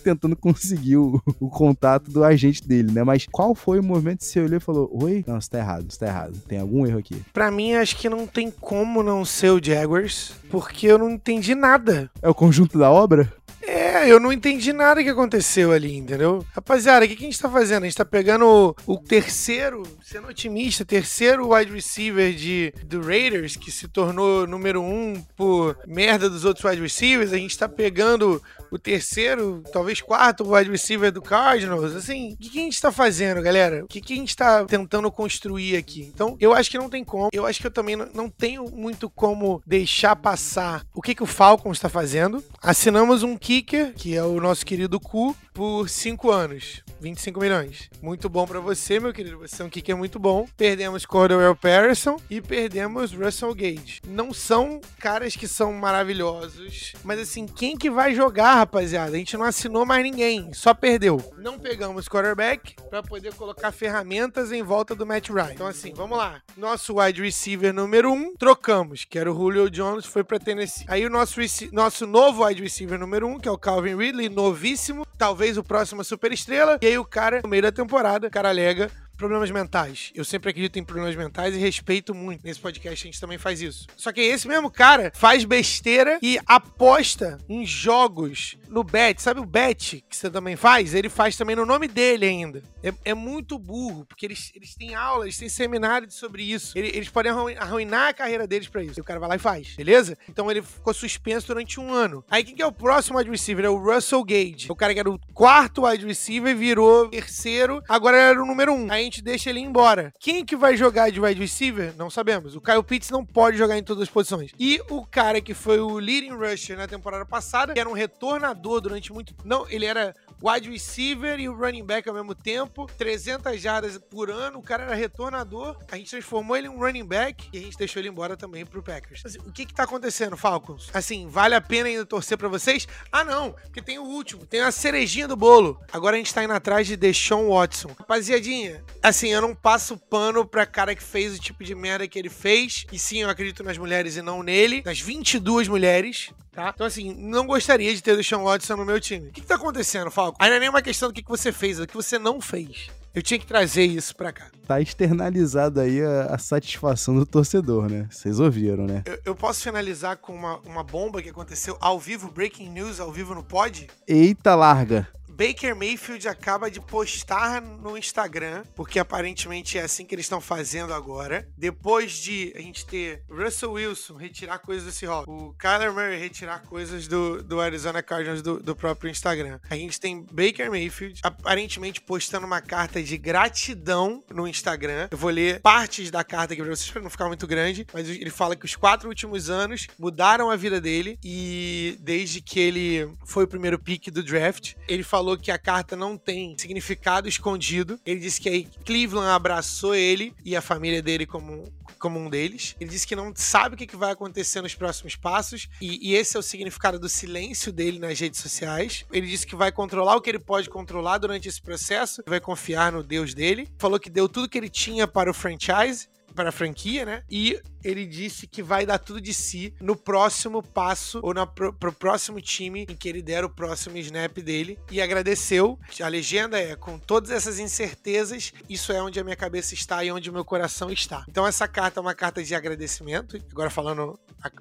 tentando conseguir o, o contato do agente dele, né? Mas qual foi o movimento que você olhou e falou: Oi? Não, você tá errado, você tá errado. Tem algum erro aqui. Pra mim, acho que não tem como não ser o Jaguars, porque eu não entendi nada. É o conjunto da obra? É, eu não entendi nada que aconteceu ali, entendeu? Rapaziada, o que, que a gente tá fazendo? A gente tá pegando o, terceiro, sendo otimista, terceiro wide receiver de, do Raiders, que se tornou número um por merda dos outros wide receivers. A gente tá pegando o terceiro, talvez quarto wide receiver do Cardinals. Assim, o que, que a gente tá fazendo, galera? O que, que a gente tá tentando construir aqui? Então, eu acho que não tem como. Eu acho que eu também não, tenho muito como deixar passar o que, que o Falcons está fazendo. Assinamos um kicker, que é o nosso querido Cu, por 5 anos. 25 milhões. Muito bom pra você, meu querido. Você é um kicker muito bom. Perdemos Cordell Patterson e perdemos Russell Gage. Não são caras que são maravilhosos, mas assim, quem que vai jogar, rapaziada? A gente não assinou mais ninguém, só perdeu. Não pegamos quarterback pra poder colocar ferramentas em volta do Matt Ryan. Então assim, vamos lá. Nosso wide receiver número 1, um, trocamos, que era o Julio Jones, foi pra Tennessee. Aí o nosso, nosso novo wide receiver número 1, um, que é o Calvin Ridley, novíssimo, talvez o próximo superestrela. E aí o cara, no meio da temporada, o cara alega problemas mentais. Eu sempre acredito em problemas mentais e respeito muito. Nesse podcast a gente também faz isso. Só que esse mesmo cara faz besteira e aposta em jogos no bet. Sabe o bet que você também faz? Ele faz também no nome dele ainda. É, é muito burro, porque eles, eles têm aulas, eles têm seminários sobre isso. Ele- Eles podem arruin- arruinar a carreira deles pra isso. E o cara vai lá e faz, beleza? Então ele ficou suspenso durante um ano. Aí quem que é o próximo wide receiver? É o Russell Gage. O cara que era o quarto wide receiver virou terceiro, agora era o número um. Aí deixa ele embora. Quem que vai jogar de wide receiver? Não sabemos. O Kyle Pitts não pode jogar em todas as posições. E o cara que foi o leading rusher na temporada passada, que era um retornador durante muito... Não, ele era wide receiver e o running back ao mesmo tempo, 300 jardas por ano, o cara era retornador, a gente transformou ele em um running back e a gente deixou ele embora também pro Packers. O que que tá acontecendo, Falcons? Assim, vale a pena ainda torcer pra vocês? Ah, não, porque tem o último, tem a cerejinha do bolo. Agora a gente tá indo atrás de Deshaun Watson. Rapaziadinha, assim, eu não passo pano pra cara que fez o tipo de merda que ele fez, e sim, eu acredito nas mulheres e não nele, nas 22 mulheres, tá? Então, assim, não gostaria de ter o Deshaun Watson no meu time. O que, que tá acontecendo, Falco? Aí não é nem uma questão do que, que você fez, é do que você não fez. Eu tinha que trazer isso pra cá. Tá externalizado aí a, a satisfação do torcedor, né? Vocês ouviram, né? Eu, eu, posso finalizar com uma, uma bomba que aconteceu ao vivo, breaking news ao vivo no pod? Eita, larga. Baker Mayfield acaba de postar no Instagram, porque aparentemente é assim que eles estão fazendo agora. Depois de a gente ter Russell Wilson retirar coisas do Seahawks, o Kyler Murray retirar coisas do, do Arizona Cardinals do, do próprio Instagram. A gente tem Baker Mayfield aparentemente postando uma carta de gratidão no Instagram. Eu vou ler partes da carta aqui pra vocês, pra não ficar muito grande, mas ele fala que os quatro últimos anos mudaram a vida dele e desde que ele foi o primeiro pick do draft, ele falou falou que a carta não tem significado escondido. Ele disse que aí Cleveland abraçou ele e a família dele como, como um deles. Ele disse que não sabe o que vai acontecer nos próximos passos e, e esse é o significado do silêncio dele nas redes sociais. Ele disse que vai controlar o que ele pode controlar durante esse processo, vai confiar no Deus dele. Falou que deu tudo que ele tinha para o franchise para a franquia, né? E ele disse que vai dar tudo de si no próximo passo ou na, pro, pro próximo time em que ele der o próximo snap dele e agradeceu. A legenda é: com todas essas incertezas, isso é onde a minha cabeça está e onde o meu coração está. Então essa carta é uma carta de agradecimento. Agora falando,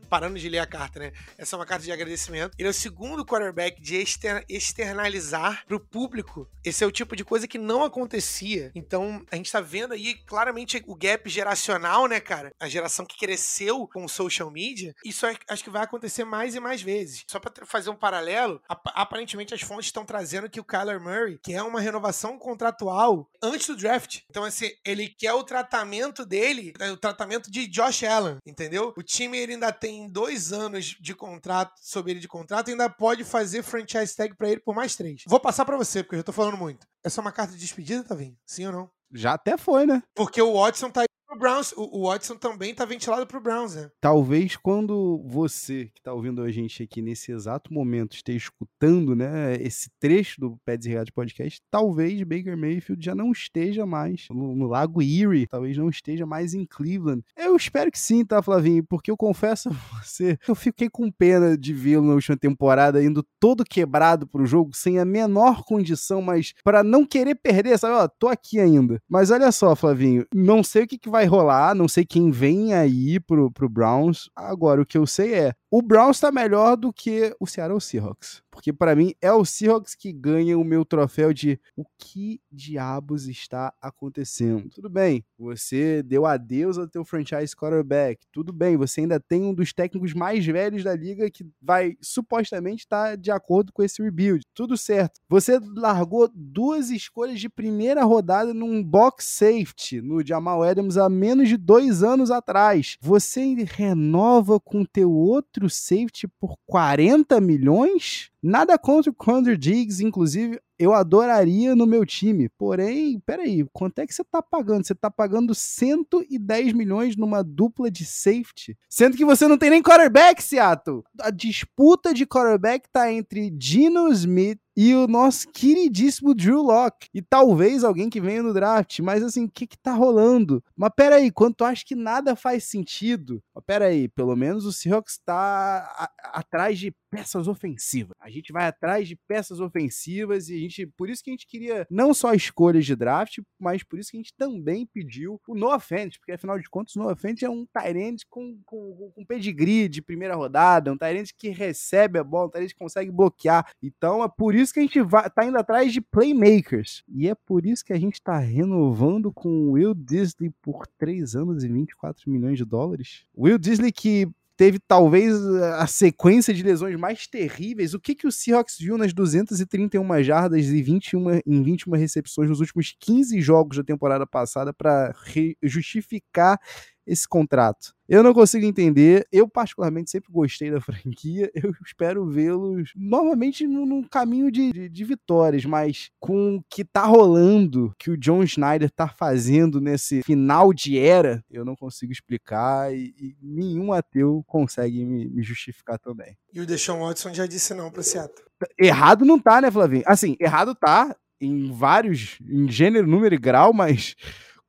parando de ler a carta, né? Essa é uma carta de agradecimento. Ele é o segundo quarterback de exter externalizar para o público. Esse é o tipo de coisa que não acontecia. Então a gente está vendo aí claramente o gap geracional, né, cara? A geração que cresceu com o social media, isso é, acho que vai acontecer mais e mais vezes. Só para fazer um paralelo, ap aparentemente as fontes estão trazendo que o Kyler Murray quer uma renovação contratual antes do draft. Então, assim, ele quer o tratamento dele, né, o tratamento de Josh Allen, entendeu? O time ele ainda tem dois anos de contrato, sobre ele de contrato, e ainda pode fazer franchise tag para ele por mais três. Vou passar para você, porque eu já tô falando muito. Essa é uma carta de despedida, Tavinho? Sim ou não? Já até foi, né? Porque o Watson tá pro Browns. O, o Watson também tá ventilado pro Browns, né? Talvez quando você que tá ouvindo a gente aqui nesse exato momento esteja escutando, né, esse trecho do Pets e Regatos Podcast, talvez Baker Mayfield já não esteja mais no, no, Lago Erie, talvez não esteja mais em Cleveland. Eu espero que sim, tá, Flavinho? Porque eu confesso a *laughs* você, eu fiquei com pena de vê-lo na última temporada indo todo quebrado pro jogo, sem a menor condição, mas para não querer perder, sabe? Ó, tô aqui ainda. Mas olha só, Flavinho, não sei o que, que vai rolar, não sei quem vem aí pro, pro Browns. Agora, o que eu sei é, o Browns tá melhor do que o Seattle Seahawks. Porque para mim é o Seahawks que ganha o meu troféu de o que diabos está acontecendo. Tudo bem, você deu adeus ao teu franchise quarterback. Tudo bem, você ainda tem um dos técnicos mais velhos da liga que vai supostamente estar tá de acordo com esse rebuild. Tudo certo. Você largou duas escolhas de primeira rodada num box safety no Jamal Adams há menos de dois anos atrás. Você renova com teu outro safety por 40 milhões? Nada contra o Condor Diggs, inclusive eu adoraria no meu time. Porém, peraí, quanto é que você tá pagando? Você tá pagando 110 milhões numa dupla de safety, sendo que você não tem nem quarterback, Seattle. A disputa de quarterback tá entre Dino Smith e o nosso queridíssimo Drew Locke. E talvez alguém que venha no draft. Mas assim, o que que tá rolando? Mas peraí, quanto acho que nada faz sentido. Mas peraí, pelo menos o Seahawks tá atrás de peças ofensivas. A gente vai atrás de peças ofensivas e a gente, por isso que a gente queria não só escolhas de draft, mas por isso que a gente também pediu o Noah Fent, porque afinal de contas o Noah Fent é um Tyrant com, com, com pedigree de primeira rodada, um Tyrant que recebe a bola, um Tyrant que consegue bloquear. Então é por isso que a gente vai, tá indo atrás de playmakers. E é por isso que a gente tá renovando com o Will Disley por 3 anos e 24 milhões de dólares. Will Disley que teve talvez a sequência de lesões mais terríveis. O que, que o Seahawks viu nas 231 jardas e 21, em 21 recepções nos últimos 15 jogos da temporada passada para justificar esse contrato. Eu não consigo entender. Eu, particularmente, sempre gostei da *laughs* franquia. Eu espero vê-los novamente num caminho de, de, de, vitórias, mas com o que tá rolando, que o John Schneider tá fazendo nesse final de era, eu não consigo explicar e, e nenhum ateu consegue me, me, justificar também. E o Deshaun Watson já disse não pro Seattle. Errado não tá, né, Flavinho? Assim, errado tá em vários, em gênero, número e grau, mas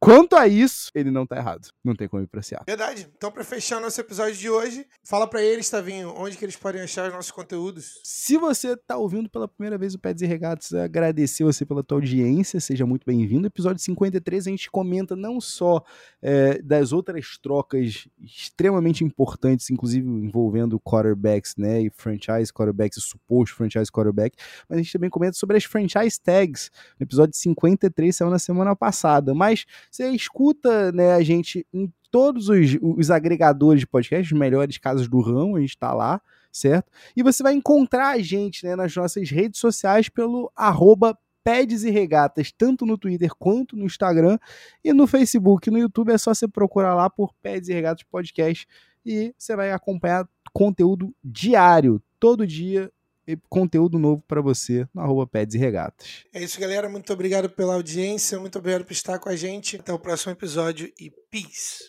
Quanto a isso, ele não tá errado. Não tem como ir pra Seattle. Verdade. Então, pra fechar nosso episódio de hoje, fala pra eles, Tavinho, onde que eles podem achar os nossos conteúdos. Se você tá ouvindo pela primeira vez o Pets e Regatas, agradecer você pela tua audiência, seja muito bem-vindo. Episódio 53, a gente comenta não só é, das outras trocas extremamente importantes, inclusive envolvendo quarterbacks, né, e franchise quarterbacks, suposto franchise quarterback, mas a gente também comenta sobre as franchise tags. No episódio 53 saiu na semana passada, mas você escuta né, a gente em todos os, os agregadores de podcast, os melhores casos do ramo, a gente está lá, certo? E você vai encontrar a gente né, nas nossas redes sociais pelo arroba e Regatas, tanto no Twitter quanto no Instagram e no Facebook. No YouTube é só você procurar lá por Peds e Regatas Podcast e você vai acompanhar conteúdo diário, todo dia, conteúdo novo para você no arroba Peds e Regatas. É isso, galera. Muito obrigado pela audiência, muito obrigado por estar com a gente. Até o próximo episódio e peace.